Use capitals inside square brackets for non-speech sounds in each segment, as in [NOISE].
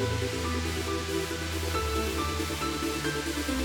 フフフフ。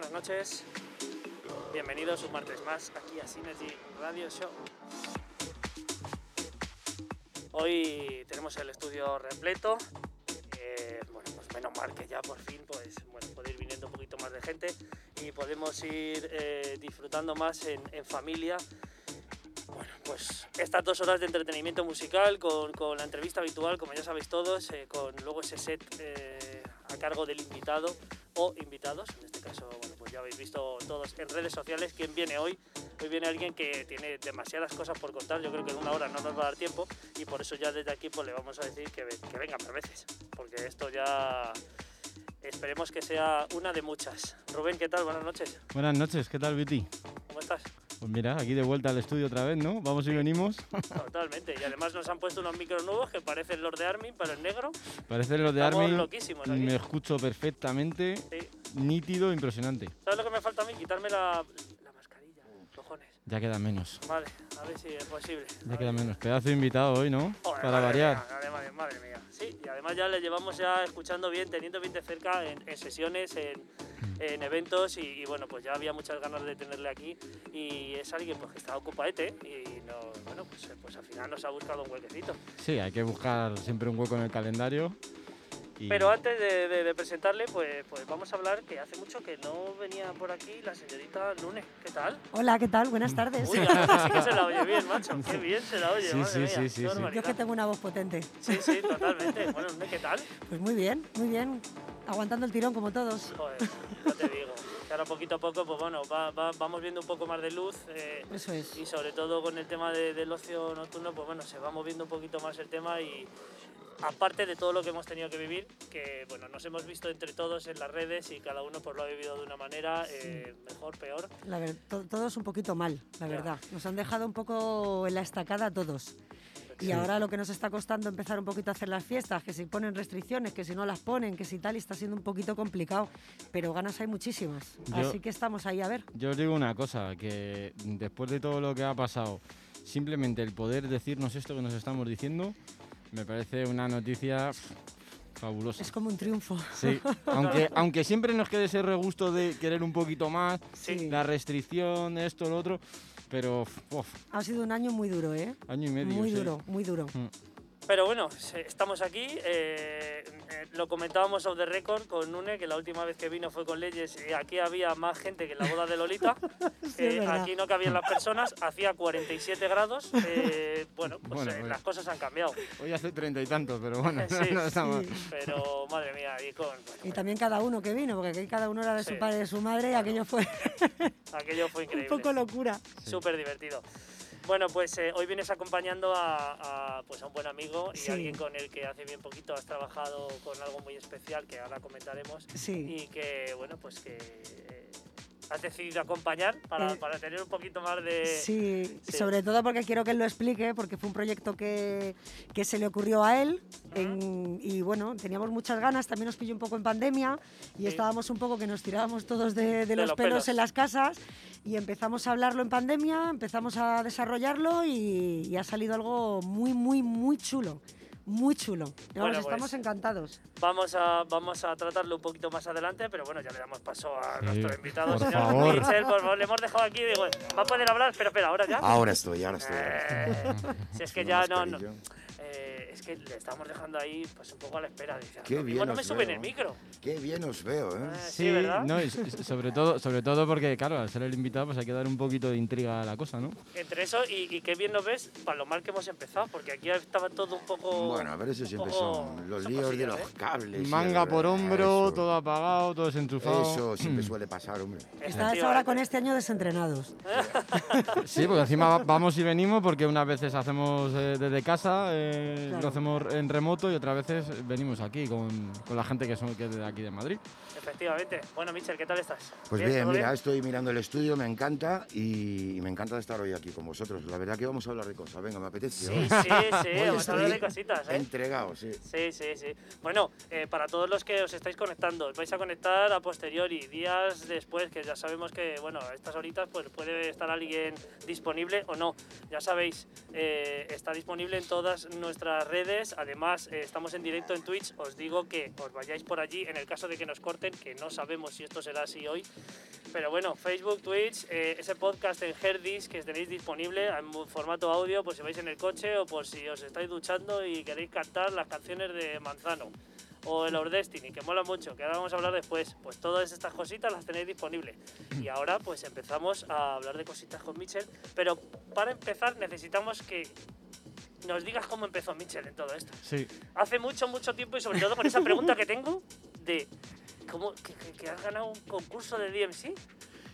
Buenas noches. Bienvenidos un martes más aquí a Synergy Radio Show. Hoy tenemos el estudio repleto. Eh, pues menos mal que ya por fin pues, bueno, puede ir viniendo un poquito más de gente y podemos ir eh, disfrutando más en, familia bueno, pues estas dos horas de entretenimiento musical con, la entrevista habitual, como ya sabéis todos, eh, con luego ese set a cargo del invitado o invitados. En todos en redes sociales quién viene hoy. Hoy viene alguien que tiene demasiadas cosas por contar. Yo creo que en una hora no nos va a dar tiempo y por eso ya desde aquí pues le vamos a decir que, que venga más veces, porque esto ya esperemos que sea una de muchas. Rubén, ¿qué tal? Buenas noches. Buenas noches, ¿qué tal, Viti? ¿Cómo estás? Pues mira, aquí de vuelta al estudio otra vez, ¿no? Vamos y venimos. Totalmente. Y además nos han puesto unos micros nuevos que parecen los de Armin, pero en negro. Parece los de Armin. loquísimos aquí. Me escucho perfectamente, Sí. Nítido, impresionante. ¿Sabes lo que me falta a mí? Quitarme la, la mascarilla. Cojones. Ya queda menos, Vale, a ver si es posible. ya queda menos. Pedazo de invitado hoy, ¿no? Joder, Para madre variar. Mía, además, madre mía. Sí, y además ya le llevamos ya escuchando bien, teniendo bien de cerca en, en sesiones, en, Mm. en eventos y, y bueno, pues ya había muchas ganas de tenerle aquí y es alguien pues que está ocupadete y no, bueno, pues, pues al final nos ha buscado un huequecito. Sí, hay que buscar siempre un hueco en el calendario. Y- Pero antes de, de- de presentarle, pues, pues vamos a hablar que hace mucho que no venía por aquí la señorita Lune. ¿Qué tal? Hola, ¿qué tal? Buenas tardes. Uy, ahora sí que se la oye bien, macho. [LAUGHS] Qué bien se la oye, Sí, madre sí, mía. sí. Yo es que tengo una voz potente. Sí, sí, totalmente. Bueno, ¿qué tal? Pues muy bien, muy bien. Aguantando el tirón como todos. Joder, no te digo. Que ahora poquito a poco, pues bueno, va- va- vamos viendo un poco más de luz. eh, Eso es. y sobre todo con el tema de- del ocio nocturno, pues bueno, se va moviendo un poquito más el tema y aparte de todo lo que hemos tenido que vivir, que bueno, nos hemos visto entre todos en las redes y cada uno pues lo ha vivido de una manera, eh, mejor, peor. La ver- to- todos un poquito mal, la Ya. verdad. Nos han dejado un poco en la estacada a todos. Y Sí. ahora lo que nos está costando empezar un poquito a hacer las fiestas, que si ponen restricciones, que si no las ponen, que si tal, y está siendo un poquito complicado. Pero ganas hay muchísimas. Yo- Así que estamos ahí a ver. Yo os digo una cosa, que después de todo lo que ha pasado, simplemente el poder decirnos esto que nos estamos diciendo, me parece una noticia fabulosa. Es como un triunfo. Sí, aunque, [LAUGHS] aunque siempre nos quede ese regusto de querer un poquito más, Sí. la restricción, esto, lo otro, pero uf, Ha sido un año muy duro, ¿eh? año y medio. Muy sí. duro, muy duro. Mm. Pero bueno, estamos aquí. eh, eh, lo comentábamos off the record con Nune, que la última vez que vino fue con Leyes y aquí había más gente que en la boda de Lolita. [LAUGHS] Sí, Eh, aquí no cabían las personas, hacía 47 grados. eh, [LAUGHS] bueno, pues Bueno, eh, bueno. las cosas han cambiado. Hoy hace treinta y tantos, pero [LAUGHS] bueno, Sí, no está mal. sí. Pero madre mía, y con, Y también cada uno que vino, porque aquí cada uno era de Sí. su padre y de su madre, y aquello fue aquello fue un increíble. poco locura. Sí. Súper divertido. Bueno, pues eh, hoy vienes acompañando a, a, pues a un buen amigo y Sí. alguien con el que hace bien poquito has trabajado con algo muy especial que ahora comentaremos Sí. y que, bueno, pues que eh, has decidido acompañar para, Eh, para tener un poquito más de... Sí, sí. sobre todo porque quiero que él lo explique, porque fue un proyecto que, que se le ocurrió a él en- y bueno, teníamos muchas ganas, también nos pilló un poco en pandemia y Sí. estábamos un poco que nos tirábamos todos de, de los, los pelos, pelos. en las casas y empezamos a hablarlo en pandemia, empezamos a desarrollarlo y, y ha salido algo muy, muy, muy chulo, muy chulo. Vamos, Bueno, estamos pues, encantados. Vamos a, vamos a tratarlo un poquito más adelante, pero bueno, ya le damos paso a Sí, nuestro invitado, por señor favor. Mitchell, por favor, le hemos dejado aquí, digo, va a poder hablar, espera, espera, ahora ya. Ahora estoy, ahora estoy. Eh, [LAUGHS] si es que ya no, no, es que le estamos dejando ahí pues un poco a la espera. Dice, Qué "Lo mismo bien no me suben veo. el micro. Qué bien os veo, ¿eh? Eh, sí, ¿verdad? no, y sobre todo, sobre todo porque, claro, al ser el invitado, pues hay que dar un poquito de intriga a la cosa, ¿no? Entre eso y, y qué bien nos ves para lo mal que hemos empezado, porque aquí estaba todo un poco... Bueno, a ver, eso siempre son los son líos de cosillas, los ¿eh? cables. Manga por hombro, eso. todo apagado, todo desenchufado. Eso [CLEARS THROAT] siempre suele pasar, hombre. Estás ahora con este año desentrenados. Sí, porque encima va- vamos y venimos porque unas veces hacemos eh, desde casa, eh, Claro. Lo hacemos en remoto y otras veces venimos aquí con, con la gente que, son, que es de aquí de Madrid. Efectivamente. Bueno, Michel, ¿qué tal estás? Pues bien, ¿todo mira, estoy mirando el estudio, me encanta y me encanta estar hoy aquí con vosotros. La verdad que vamos a hablar de cosas, venga, me apetece. Sí, sí, sí, [LAUGHS] vamos a hablar de cositas, ¿eh? Entregado, sí. Sí, sí, sí. Bueno, eh, para todos los que os estáis conectando, os vais a conectar a posteriori, días después, que ya sabemos que, bueno, a estas horitas pues puede estar alguien disponible o no. Ya sabéis, eh, está disponible en todas nuestras redes. Además, eh, estamos en directo en Twitch. Os digo que os vayáis por allí en el caso de que nos corten, que no sabemos si esto será así hoy. Pero bueno, Facebook, Twitch, eh, ese podcast en Herdis que tenéis disponible en formato audio, por si vais en el coche o por si os estáis duchando y queréis cantar las canciones de Manzano o el Our Destiny, que mola mucho, que ahora vamos a hablar después. Pues todas estas cositas las tenéis disponibles. Y ahora pues empezamos a hablar de cositas con Mitchell, pero para empezar necesitamos que nos digas cómo empezó Mitchell en todo esto. Sí. Hace mucho, mucho tiempo y sobre todo con esa pregunta que tengo de cómo que, que- que has ganado un concurso de DMC.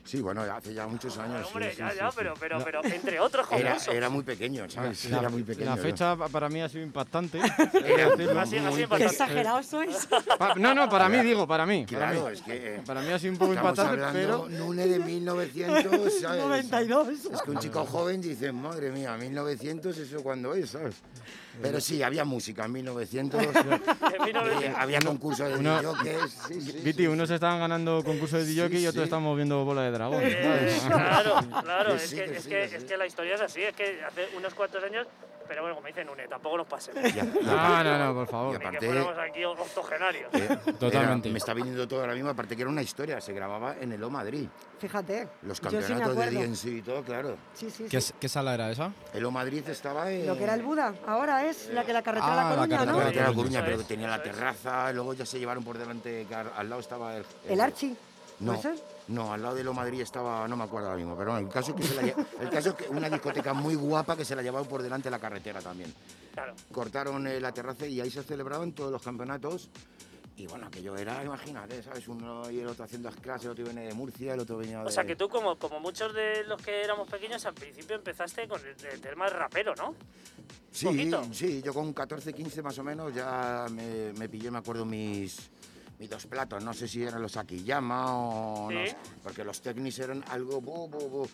Sí, bueno, hace ya muchos años. sí, Hombre, sí, ya, sí, ya, sí. pero, pero, pero entre otros Era, concursos. era muy pequeño, ¿sabes? La, era muy pequeño. la fecha pa- para mí ha sido impactante. [LAUGHS] Era He de decirlo. Así- así muy impactante. Qué exagerados sois. [LAUGHS] Pa- no, no, para mí digo, para mí. Para Claro, mí, es que. eh, Para mí ha sido un poco impactante, pero... Nune de 1900, [LAUGHS] ¿sabes? 92. Es que un chico joven dice, madre mía, 1900, ¿eso cuándo es, sabes? Pero sí, había música en 1900, En eh, 1900. había concursos de Uno- DJs, Viti, unos estaban ganando concursos de DJ y otros estamos viendo bola de dragón. Eh, [LAUGHS] claro, claro, Que es, que, que es, que, que sí. es que la historia es así, es que hace unos cuantos años, pero bueno, como dicen Une, tampoco nos pasemos. [LAUGHS] No, no, no, por Y favor. Que aparte- fuéramos aquí octogenarios. eh, [LAUGHS] Totalmente. era- me está viniendo todo ahora mismo, aparte que era una historia, se grababa en el O Madrid. Fíjate. Los campeonatos de. DNC y todo, claro. Sí, sí, ¿Qué, sí. qué sala era esa? El O Madrid estaba en... Lo que era el Buda, ahora es la que la carretera Ah, La la Coruña, carretera ¿no? La carretera de Coruña, pero que tenía la terraza, luego ya se llevaron por delante, que al lado estaba el... El Archi. No, ¿Puede ser? No, al lado de Lo Madrid estaba, no me acuerdo ahora mismo, pero bueno, el caso es que, se la el caso es que una discoteca muy guapa que se la llevaban por delante de la carretera también. Claro. Cortaron eh, la terraza y ahí se celebraban todos los campeonatos. Y bueno, aquello era, imagínate, ¿sabes? Uno y el otro haciendo las clases, el otro venía de Murcia, el otro venía de... O sea que tú, como, como muchos de los que éramos pequeños, al principio empezaste con el, el tema rapero, ¿no? Sí, sí, yo con 14, 15 más o menos ya me, me pillé, me acuerdo, mis, mis dos platos. No sé si eran los Akiyama o no Sí. sé, porque los Technics eran algo... bu, bu, bu.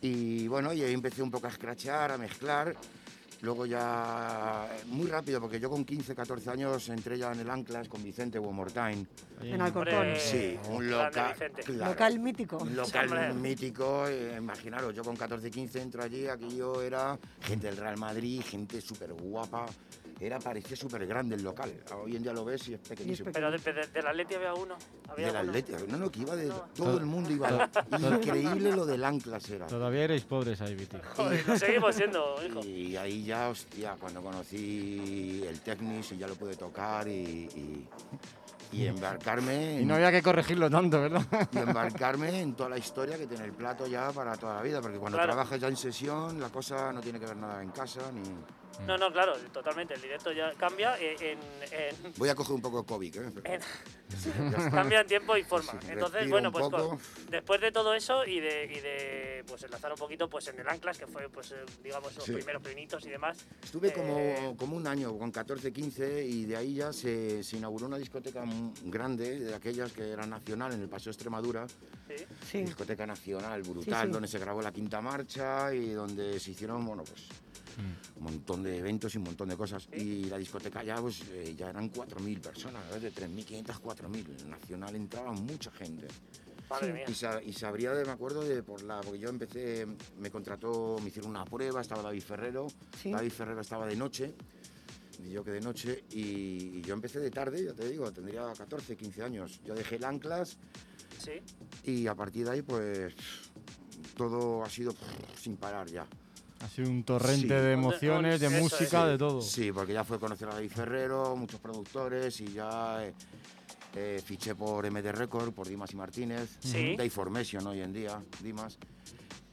Y bueno, y ahí empecé un poco a escrachar, a mezclar. Luego ya, muy rápido, porque yo con 15, 14 años entré ya en el Anclas con Vicente More Time. En Alcorcón. Sí, un local, claro, Local mítico. un local mítico, eh, imaginaros, yo con 14, 15 entro allí, aquello era gente del Real Madrid, gente súper guapa, era, parecía súper grande el local, hoy en día lo ves y es pequeñísimo. Pero de, de- del Atleti había uno. Había Del uno. Atlético, no, no, que iba de No. todo el mundo iba, [LAUGHS] increíble lo del Anclas era. Todavía erais pobres ahí, Viti. Joder, lo seguimos siendo, hijo. Y ahí ya, hostia, cuando conocí el Technics y ya lo pude tocar y, y, y embarcarme Y no había que corregirlo tanto, ¿verdad? [LAUGHS] y embarcarme en toda la historia que tiene el plato ya para toda la vida, porque cuando Claro. trabajas ya en sesión, la cosa no tiene que ver nada en casa ni... No, no, claro, totalmente. El directo ya cambia eh, en, en- Voy a coger un poco de COVID, ¿eh? en- [LAUGHS] cambia en tiempo y forma. Sí, Entonces, respiro bueno, pues con- después de todo eso y de, y de pues enlazar un poquito pues en el Anclas, que fue pues eh, digamos los Sí. primeros pinitos y demás. Estuve Eh, como, como un año, con 14, 15, y de ahí ya se, se inauguró una discoteca grande, de aquellas que era nacional, en el Paseo Extremadura, Sí. Sí. discoteca nacional brutal, sí. donde se grabó la quinta marcha y donde se hicieron, bueno, pues un montón de eventos y un montón de cosas. Y la discoteca ya, pues, eh, ya eran 4.000 personas, ¿ves? de 3.500 a 4.000. En nacional entraba mucha gente. Madre Sí. mía. Y, sa- y sabría, de, me acuerdo, de por la, porque yo empecé, me contrató, me hicieron una prueba, estaba David Ferrero, Sí. David Ferrero estaba de noche, y yo que de noche, y, y yo empecé de tarde, ya te digo, tendría 14, 15 años. Yo dejé el anclas Sí. y a partir de ahí, pues, todo ha sido sin parar ya. Ha sido un torrente Sí. de emociones, de música, de todo. Sí, porque ya fue conocer a David Ferrero, muchos productores, y ya eh, eh, fiché por MD Record, por Dimas y Martínez, Sí. Dave Formation hoy en día, Dimas.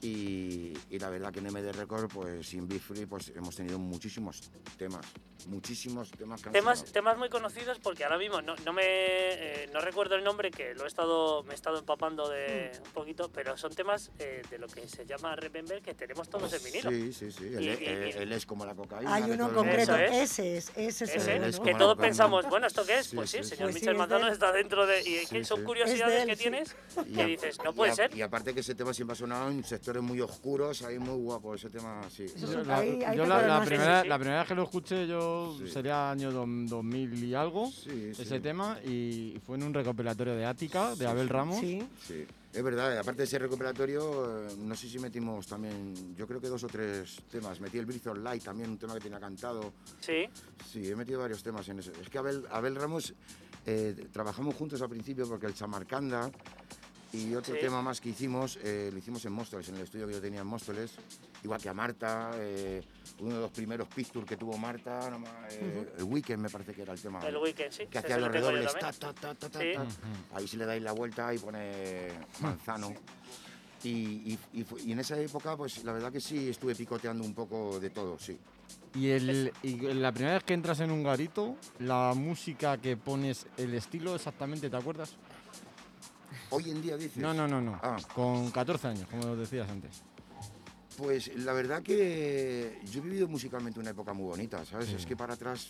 Y, y la verdad que en MD Record, pues sin Be Free, pues hemos tenido muchísimos temas, muchísimos temas que Temas, temas muy conocidos porque ahora mismo no, no me eh, no recuerdo el nombre que lo he estado me he estado empapando de Mm. un poquito pero son temas eh, de lo que se llama Remember que tenemos todos en vinilo Sí, sí, sí. Él, Y- es- y- él- y- él es como la cocaína. Hay uno en el concreto, es. ese es, ese es ese el es que todos cocaína. pensamos bueno esto qué es Sí, pues sí, sí, señor Pues sí, Michel Manzano está dentro de y son curiosidades que sí. tienes Y que a- dices no y puede a- ser Y aparte que ese tema siempre ha sonado en sectores muy oscuros, ahí muy guapo, ese tema, sí. Eso Yo la, ahí- ahí yo la- la primera, la primera vez que lo escuché yo Sí. sería año dom- 2000 y algo, Sí, sí. ese tema, y fue en un recopilatorio de Ática, de Abel. Ramos. Sí. Sí, es verdad, aparte de ese recuperatorio, eh, no sé si metimos también, yo creo que dos o tres temas. Metí el Breath of Light también, un tema que tenía cantado. sí Sí, he metido varios temas en eso. Es que Abel, Abel Ramos, eh, trabajamos juntos al principio porque el Chamarcanda y otro Sí. tema más que hicimos, eh, lo hicimos en Móstoles, en el estudio que yo tenía en Móstoles. Igual que a Marta, eh, uno de los primeros pictures que tuvo Marta, no ma- eh, el Weekend me parece que era el tema. el weekend sí que hacía lo los redobles. Ta, ta, ta, ta, ta, Sí. ta. Ahí si le dais la vuelta y pone manzano. Y, y- y en esa época, pues la verdad que sí estuve picoteando un poco de todo, sí. Y, el, y la primera vez que entras en un garito, la música que pones, el estilo exactamente, ¿te acuerdas? Hoy en día dices. No, no, no, no. Ah. Con 14 años, como decías antes. Pues la verdad que yo he vivido musicalmente una época muy bonita, ¿sabes? Sí. Es que para atrás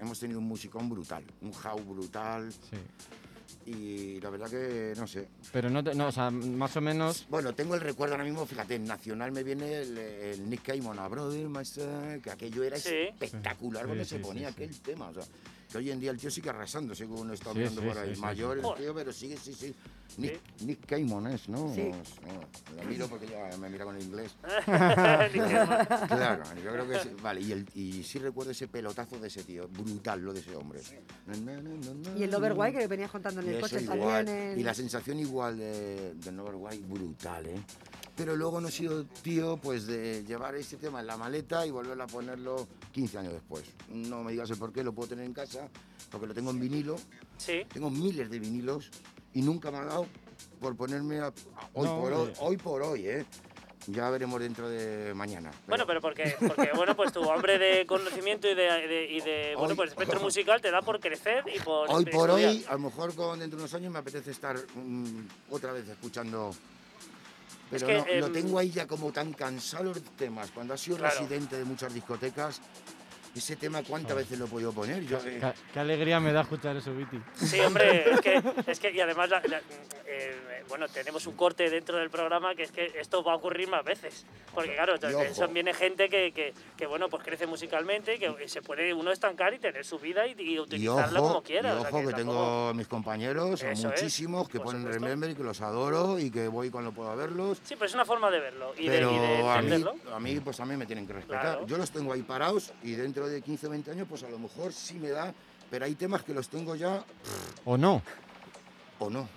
hemos tenido un musicón brutal, un house brutal Sí. y la verdad que no sé. Pero no, te- no, o sea, más o menos. Bueno, tengo el recuerdo ahora mismo, fíjate, en Nacional me viene el, el Nick Cayman a Brother, que aquello era Sí. espectacular Sí, cuando sí, se sí, ponía sí. aquel tema. O sea, que hoy en día el tío sigue arrasando, según está Sí, mirando sí, por ahí. Mayor sí. el tío, pero sigue, sí, sí. Nick, Nick Cayman es, ¿no? Sí. No, lo miro porque ya me mira con el inglés. [LAUGHS] Claro, yo creo que sí. Vale, y, el, y sí recuerdo ese pelotazo de ese tío, brutal lo de ese hombre. Y el Overwhite que venías contando en el coche igual, también. el- Y la sensación igual de, de Overwhite, brutal, ¿eh? Pero luego no he sido tío pues de llevar ese tema en la maleta y volver a ponerlo 15 años después. No me digas el por qué, lo puedo tener en casa, porque lo tengo en vinilo, sí tengo miles de vinilos y nunca me ha dado por ponerme a, a- hoy, No, por hoy, hombre. hoy por hoy, ¿eh? Ya veremos dentro de mañana. Bueno, pero porque, porque bueno, pues tu hambre de conocimiento y de, de- y de, bueno, pues espectro [LAUGHS] musical te da por crecer y por Hoy por estudiar. hoy, a lo mejor con dentro de unos años me apetece estar mm, otra vez escuchando. Pero que, no, lo em, tengo ahí ya como tan cansado los temas. Cuando has sido Claro. residente de muchas discotecas, ese tema cuántas veces lo he podido poner. Yo, eh, Qué, qué alegría me da escuchar eso, Viti. Sí, hombre, es que, es que y además, la- la- eh, bueno, tenemos un corte dentro del programa que es que esto va a ocurrir más veces. Porque claro, Y ojo. son, viene gente que, que, que, bueno, pues crece musicalmente y que se puede uno estancar y tener su vida y, y y utilizarla ojo, como quiera. y o sea, ojo que, tampoco- tengo mis compañeros, son Eso es, muchísimos, que ponen supuesto. Remember y que los adoro y que voy cuando puedo verlos. Sí, pero es una forma de verlo y, Pero de, y de a, mí, a mí, pues también me tienen que respetar. Claro. Yo los tengo ahí parados y dentro de 15 o 20 años, pues a lo mejor sí me da, pero hay temas que los tengo ya ¿O no? o no.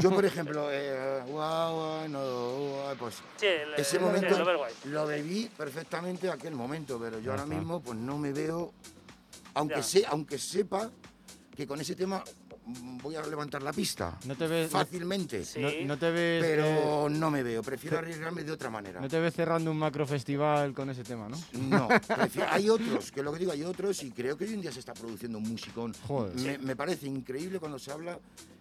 Yo, por ejemplo, eh, guau, guau, no, pues Sí, ese el- momento el Overwatch. lo bebí perfectamente aquel momento, pero yo ahora mismo pues no me veo, aunque, sé, aunque sepa que con ese tema voy a levantar la pista. No te ves, Fácilmente. Sí. no, no te ves, eh, Pero no me veo, prefiero arriesgarme de otra manera. no te ves cerrando un macro festival con ese tema, ¿no? No, prefiero- hay otros, que lo que digo, hay otros y creo que hoy en día se está produciendo un musicón. Joder. Me, me parece increíble cuando se habla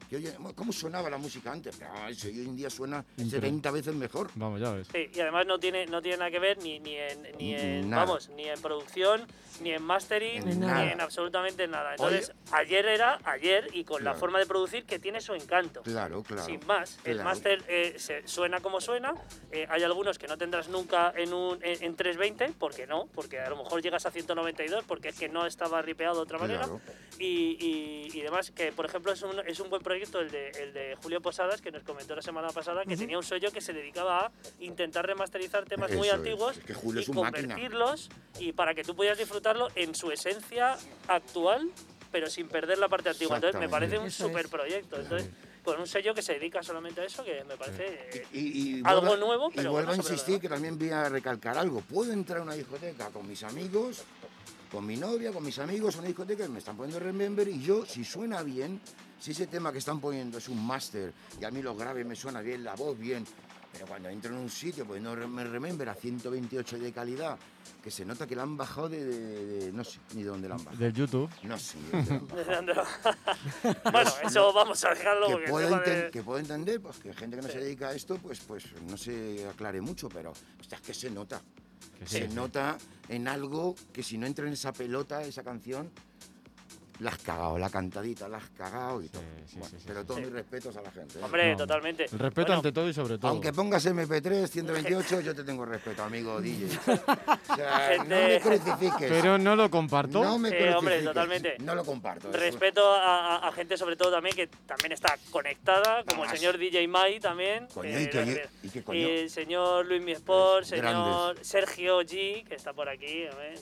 que oye, ¿cómo sonaba la música antes? Ah, eso hoy en día suena Increíble. 70 veces mejor. Vamos, ya ves. Sí, y además no tiene, no tiene nada que ver ni, ni en, ni en vamos, ni en producción, ni en mastering, En ni nada. en absolutamente nada. Entonces, ayer era ayer y con la Claro. forma de producir que tiene su encanto. Claro, claro. Sin más, el Claro. máster eh, se- suena como suena. eh, hay algunos que no tendrás nunca en, un, en, en 320, porque no, porque a lo mejor llegas a 192, porque es que no estaba ripeado de otra manera. Claro. Y, y- y demás, que por ejemplo es un, es un buen proyecto el de, el de Julio Posadas, que nos comentó la semana pasada, que tenía un sello que se dedicaba a intentar remasterizar temas muy Eso es, antiguos es que Julio y es un máquina. convertirlos y para que tú pudieras disfrutarlo en su esencia actual, pero sin perder la parte antigua. Entonces me parece un super proyecto. Entonces, con un sello que se dedica solamente a eso, que me parece... eh, Y, y Algo nuevo, Y pero vuelvo a insistir que también voy a recalcar algo. Puedo entrar a una discoteca con mis amigos, con mi novia, con mis amigos, a una discoteca y me están poniendo Remember y yo, si suena bien, si ese tema que están poniendo es un máster y a mí lo grave me suena bien, la voz bien, pero cuando entro en un sitio poniendo me Remember a 128 de calidad, que se nota que la han bajado de, de- de- no sé ni de dónde la han bajado. Del YouTube. No sé. de dónde la han [LAUGHS] bajado. [LAUGHS] bueno, eso vamos a dejarlo que porque puedo, de- que puedo entender pues, que gente que no Sí. se dedica a esto pues, pues no se aclare mucho, pero hostia, es que se nota. Que sí, se sí. nota en algo que si no entra en esa pelota, esa canción, la has cagado, la cantadita, la has cagado y todo. sí, Bueno, sí, sí, pero sí. todos Sí. mis respetos a la gente. ¿eh? Hombre, No, totalmente. El respeto Bueno, ante todo y sobre todo. Aunque pongas MP3 128, [LAUGHS] yo te tengo respeto, amigo [LAUGHS] DJ. O sea, no me [LAUGHS] crucifiques. Pero no lo comparto. no me Sí, crucifiques. hombre, totalmente. No lo comparto. Respeto a, a- a gente sobre todo también que también está conectada, como el señor DJ Mai también. Coño, que- ¿y qué- y qué coño? y el señor Luis Mi Sport, Pues, señor grandes. Sergio G, que está por aquí, a ver,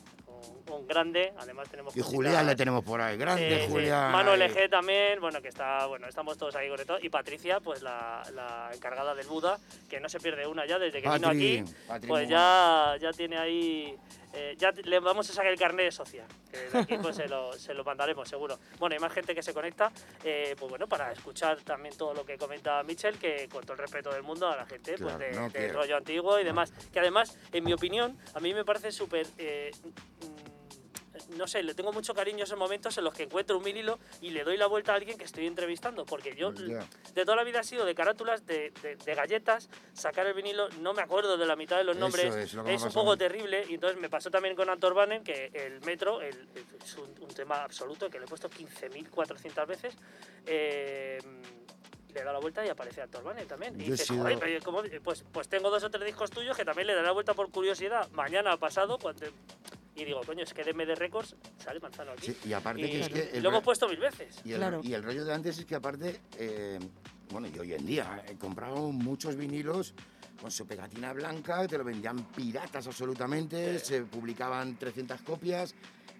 un, un grande, además tenemos Y Julián le tenemos por ahí, grande sí. Julián. Ahí. LG también, bueno, que está, bueno, estamos todos ahí conectados. Y Patricia, pues la, la encargada del Buda, que no se pierde una ya desde que vino Patri, aquí. Patri, Pues ya, ya tiene ahí. Eh, ya le vamos a sacar el carnet de socia. Que de aquí pues se lo, se lo mandaremos, seguro. Bueno, hay más gente que se conecta, eh, pues bueno, para escuchar también todo lo que comenta Michel, que con todo el respeto del mundo a la gente, Claro, pues de, no quiero. rollo antiguo y demás. Que además, en mi opinión, a mí me parece súper. eh, mm, no sé, le tengo mucho cariño a esos momentos en los que encuentro un vinilo y le doy la vuelta a alguien que estoy entrevistando, porque yo Ya. de toda la vida ha sido de carátulas, de, de- de galletas, sacar el vinilo, no me acuerdo de la mitad de los Eso nombres, es lo un poco terrible, y entonces me pasó también con Antor Bannen, que el metro el- el- es un, un tema absoluto que le he puesto 15.400 veces. eh, le da la vuelta y aparece Antor Bannen también. Y dices, "Joder, pero ¿cómo?". pues, pues tengo dos o tres discos tuyos que también le daré la vuelta por curiosidad. Mañana pasado, cuando... Y digo, coño, es que de MD Records sale Manzano aquí. Sí, y aparte y, que es que el lo hemos puesto mil veces. Y el, Claro. y el rollo de antes es que aparte, eh, bueno, y hoy en día, he comprado muchos vinilos con su pegatina blanca, te lo vendían piratas absolutamente, se publicaban 300 copias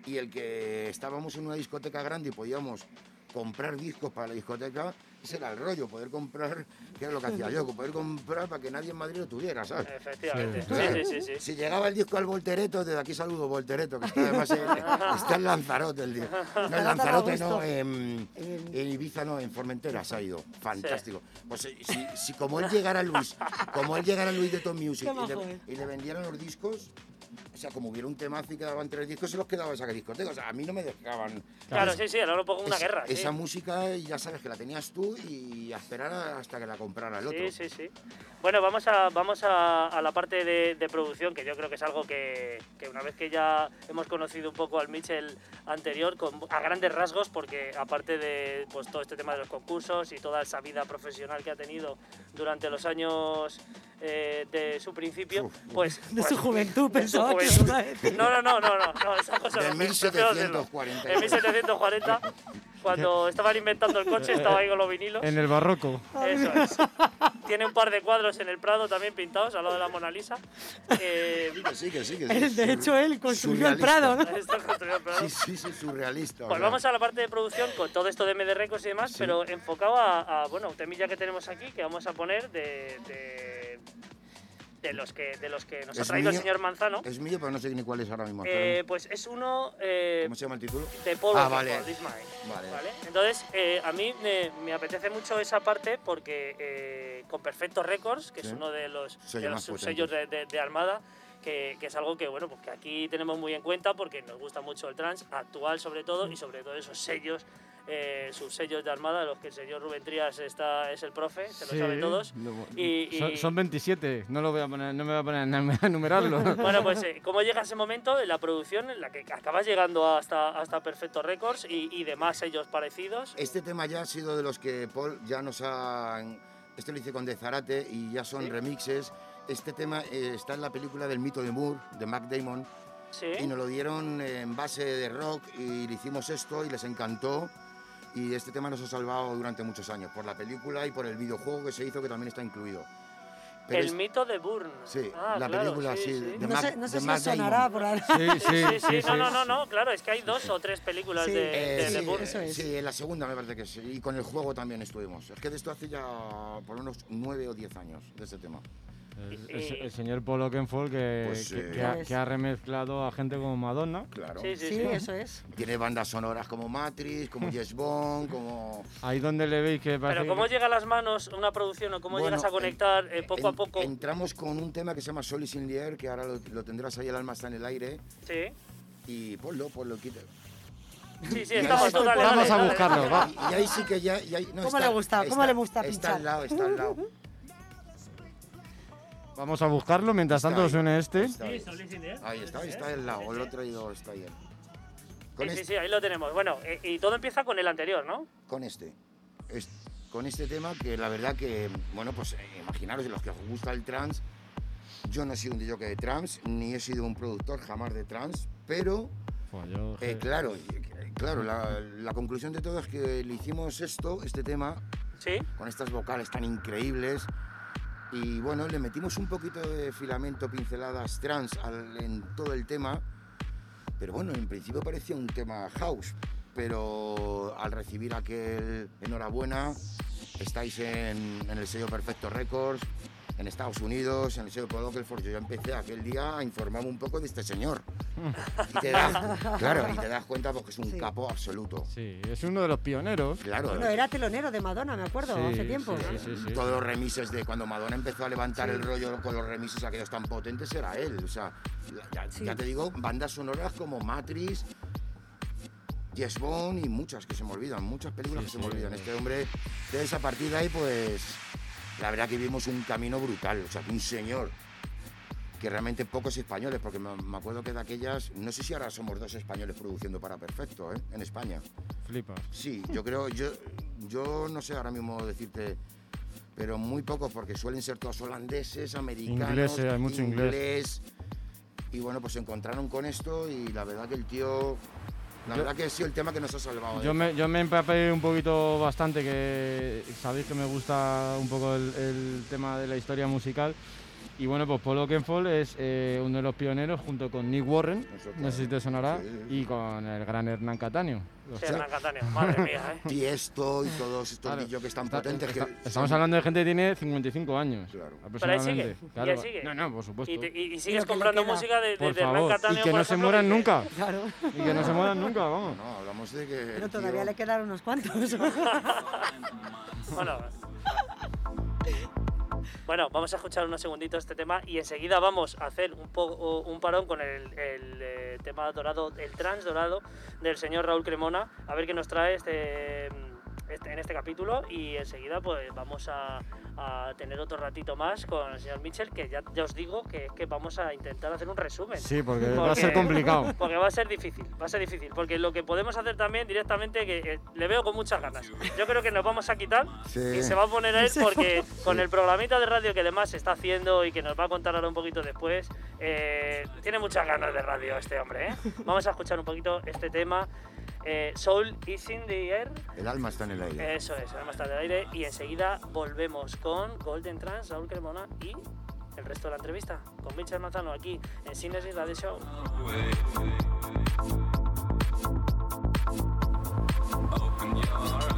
y el que estábamos en una discoteca grande y podíamos comprar discos para la discoteca, ese era el rollo, poder comprar, que era lo que hacía yo, [LAUGHS] poder comprar para que nadie en Madrid lo tuviera, ¿sabes? Efectivamente. Sí. Sí, sí, sí. sí. Si llegaba el disco al Voltereto, desde aquí saludo Voltereto, que está además en, [LAUGHS] está en Lanzarote el disco. No, en Lanzarote no, en, Ibiza no, en Formentera se ha ido. Fantástico. Pues eh, si, si como él llegara Luis, como él llegara Luis de Tom Music y le, eh. y le vendieran los discos, o sea, como hubiera un temazo y quedaban tres discos, se los quedaba esa discoteca. O sea, a mí no me dejaban. Claro, sí, sí, ahora un poco una guerra. Sí. Esa música ya sabes que la tenías tú y a esperar hasta que la comprara el otro. Sí, sí, sí. Bueno, vamos a, vamos a, a la parte de, de producción, que yo creo que es algo que, que una vez que ya hemos conocido un poco al Mitchell anterior, con, a grandes rasgos, porque aparte de pues, todo este tema de los concursos y toda esa vida profesional que ha tenido durante los años eh, de su principio, Uf, uf. pues... De pues, su juventud, de su pensaba que No, no, no, no, no, no esa cosa De no, prefiero hacerlo. 1740. En 1740, cuando estaban inventando el coche, estaba ahí con los vinilos. En el barroco. Eso es. Tiene un par de cuadros en el Prado también pintados al lado de la Mona Lisa. Eh, Que sí, que sí, que sí. De hecho, él construyó el. Prado, ¿no? esto es construido el Prado. Sí, sí, sí, surrealista. Pues vamos a la parte de producción con todo esto de MD Records y demás, Sí. pero enfocado a, a, bueno, un temilla que tenemos aquí que vamos a poner de, de, de los que, de los que nos ha Es traído el mío. señor Manzano. Es mío, pero no sé ni cuál es ahora mismo. Eh, pues es uno eh, ¿Cómo se llama el título? de Paul Ah, vale. Vale. ¿vale? Entonces, eh, a mí me, me apetece mucho esa parte porque eh, con Perfecto Records, que es Sí. uno de los, de los subsellos de, de- de Armada, que, que es algo que, bueno, pues que aquí tenemos muy en cuenta porque nos gusta mucho el trans, actual sobre todo, y sobre todo esos sellos, eh, subsellos de Armada, de los que el señor Rubén Trías está, es el profe, se lo Sí, sabe todos. lo- Y- son, y- son 27, no, lo voy a poner, no me voy a poner a num- a numerarlo. [LAUGHS] Bueno, pues eh, cómo llega ese momento en la producción en la que acabas llegando hasta, hasta Perfecto Records y, y demás sellos parecidos. Este tema ya ha sido de los que Paul ya nos ha... Este lo hice con De Zarate y ya son Sí. remixes. Este tema eh, está en la película del mito de Moore, de Mac Damon, Sí. y nos lo dieron en base de rock y le hicimos esto y les encantó. Y este tema nos ha salvado durante muchos años, por la película y por el videojuego que se hizo, que también está incluido. Pero el es- mito de Burn. Sí, Ah, la claro, película, sí, sí. de No Mac- sé, no sé de si sonará por ahí. Sí, sí, Sí, sí, sí, no, sí. no, no, no, claro, es que hay dos o tres películas Sí. de, Eh, de, sí, de Bourne. eso es. sí, en la segunda me parece que sí. Y con el juego también estuvimos. Es que de esto hace ya por unos nueve o diez años, de ese tema. El, Y- el- el señor Paul Oakenfold que, Pues, que- eh, que ha, Pues- que ha remezclado a gente como Madonna. Claro. Sí, sí, Sí, sí. eso es. Tiene bandas sonoras como Matrix, como Yes Bond, como... Ahí donde le veis que Pero ¿cómo que- llega a las manos una producción o cómo Bueno, llegas a conectar eh, en- poco a en- poco? Entramos con un tema que se llama Solis in the Air, que ahora lo, lo tendrás ahí, el alma está en el aire. Sí, Y ponlo, ponlo, quita. sí, sí, Y estamos ahí- dale, Vamos dale, a buscarlo, dale. va. Y, [LAUGHS] y ahí sí que ya... y ahí- no, ¿Cómo está- le gusta? ¿Cómo le gusta Está pinchar? al lado, está al lado. [LAUGHS] Vamos a buscarlo, mientras tanto ahí, suene este. está ahí. Sí. Ahí está, ahí está al lado. El otro ido está ahí. Con Sí, sí, este, sí, ahí lo tenemos. Bueno, eh, y todo empieza con el anterior, ¿no? con este. Es- con este tema que la verdad que, bueno, pues eh, imaginaros, los que os gusta el trans, yo no he sido un DJ de trans, ni he sido un productor jamás de trans, pero eh, je- claro, eh, claro, la, la conclusión de todo es que le hicimos esto, este tema, Sí. con estas vocales tan increíbles. Y bueno, le metimos un poquito de filamento, pinceladas trans en todo el tema. Pero bueno, en principio parecía un tema house. Pero al recibir aquel enhorabuena, estáis en, en el sello Perfecto Records, en Estados Unidos, en el sello Paul Oakenfold. Yo ya empecé aquel día a informarme un poco de este señor. Y te das, [LAUGHS] claro, y te das cuenta porque es un Sí. capo absoluto. Sí, es uno de los pioneros. Claro. Bueno, era telonero de Madonna, me acuerdo, Sí, hace tiempo. sí, sí, sí. Todos los remises de cuando Madonna empezó a levantar el rollo con los remises aquellos tan potentes era él. O sea, ya, Sí. ya te digo, bandas sonoras como Matrix, Yes Bond y muchas que se me olvidan, muchas películas Sí, que se me sí. olvidan. Este hombre, entonces a partir de ahí, pues, la verdad que vimos un camino brutal. O sea, un señor que realmente pocos españoles, porque me, acuerdo que de aquellas, no sé si ahora somos dos españoles produciendo para Perfecto, ¿eh? En España. Flipas. Sí, yo creo, yo, yo no sé ahora mismo decirte, pero muy pocos porque suelen ser todos holandeses, americanos, Ingleses, hay mucho inglés. inglés. Y bueno, pues se encontraron con esto y la verdad que el tío, la Yo- verdad que ha sido el tema que nos ha salvado. Yo ¿eh? me, yo me empapé un poquito bastante, que sabéis que me gusta un poco el, el tema de la historia musical. Y bueno, pues Paul Oakenfold es eh, uno de los pioneros junto con Nick Warren, no sé si te sonará, Sí, sí. y con el gran Hernán Cataño. Los Sí. Hernán Catania, madre [LAUGHS] mía, ¿eh? Tiesto y todos estos Claro. Que están Está- potentes. está- que estamos son- hablando de gente que tiene 55 años. Claro. Pero ahí sigue, y Claro. ahí sigue. No, no, por supuesto. Y, te- y- y sigues comprando música de, de, por de Hernán. Catania, y que no se mueran que- nunca. Claro. Y que no se mueran nunca, vamos. No, hablamos de que. Pero todavía tío- le quedaron unos cuantos. [LAUGHS] Bueno, bueno, vamos a escuchar unos segunditos este tema y enseguida vamos a hacer un, poco un parón con el, eh, tema dorado, el trans dorado del señor Raúl Cremona, a ver qué nos trae este, este- en este capítulo y enseguida pues vamos a, a tener otro ratito más con el señor Mitchell que ya, ya os digo que, que vamos a intentar hacer un resumen. Sí, porque va a Porque- ser complicado. [LAUGHS] Porque va a ser difícil, va a ser difícil. Porque lo que podemos hacer también directamente, que eh, le veo con muchas ganas. Yo creo que nos vamos a quitar Sí. y se va a poner a él [LAUGHS] porque con el programita de radio que además está haciendo y que nos va a contar ahora un poquito después, eh, tiene muchas ganas de radio este hombre. ¿eh? Vamos a escuchar un poquito este tema. Eh, Soul is in the air. El alma está en el aire. Eso es, además está del aire. Y enseguida volvemos con Golden Trans, Raúl Cremona y el resto de la entrevista con Michel Manzano aquí en Cines y Radio Show. Open your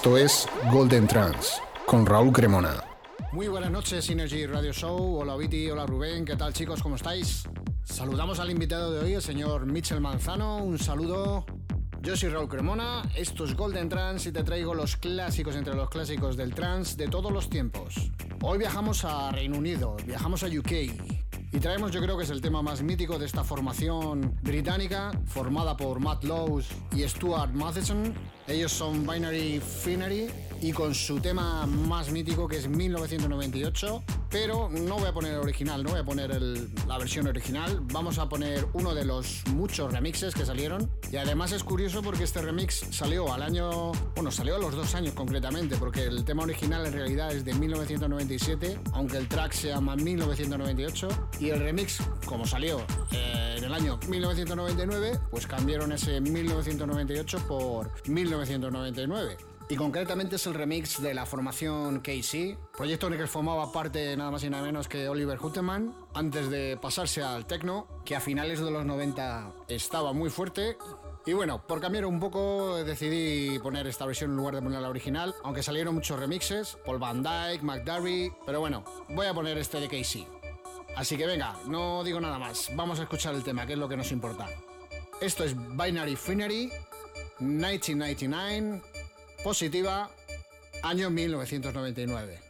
Esto es Golden Trans con Raúl Cremona. Muy buenas noches, Synergy Radio Show. Hola Viti, hola Rubén, ¿qué tal chicos? ¿Cómo estáis? Saludamos al invitado de hoy, el señor Mitchell Manzano. Un saludo. Yo soy Raúl Cremona, esto es Golden Trans y te traigo los clásicos entre los clásicos del trans de todos los tiempos. Hoy viajamos a Reino Unido, viajamos a UK y traemos yo creo que es el tema más mítico de esta formación británica formada por Matt Lowe y Stuart Matheson. Ellos son Binary Finery y con su tema más mítico que es 1998, pero no voy a poner el original, no voy a poner la versión original, vamos a poner uno de los muchos remixes que salieron. Y además es curioso porque este remix salió al año, bueno, salió a los dos años concretamente, porque el tema original en realidad es de 1997, aunque el track se llama 1998 y el remix, como salió eh, en el año 1999, pues cambiaron ese 1998 por 1999 y concretamente es el remix de la formación KC, proyecto en el que formaba parte nada más y nada menos que Oliver Huteman, antes de pasarse al techno, que a finales de los 90 estaba muy fuerte. Y bueno, por cambiar un poco decidí poner esta versión en lugar de poner la original, aunque salieron muchos remixes, Paul Van Dyke, McDarry, pero bueno, voy a poner este de KC. Así que venga, no digo nada más, vamos a escuchar el tema, que es lo que nos importa. Esto es Binary Finery, 1999, positiva, año 1999.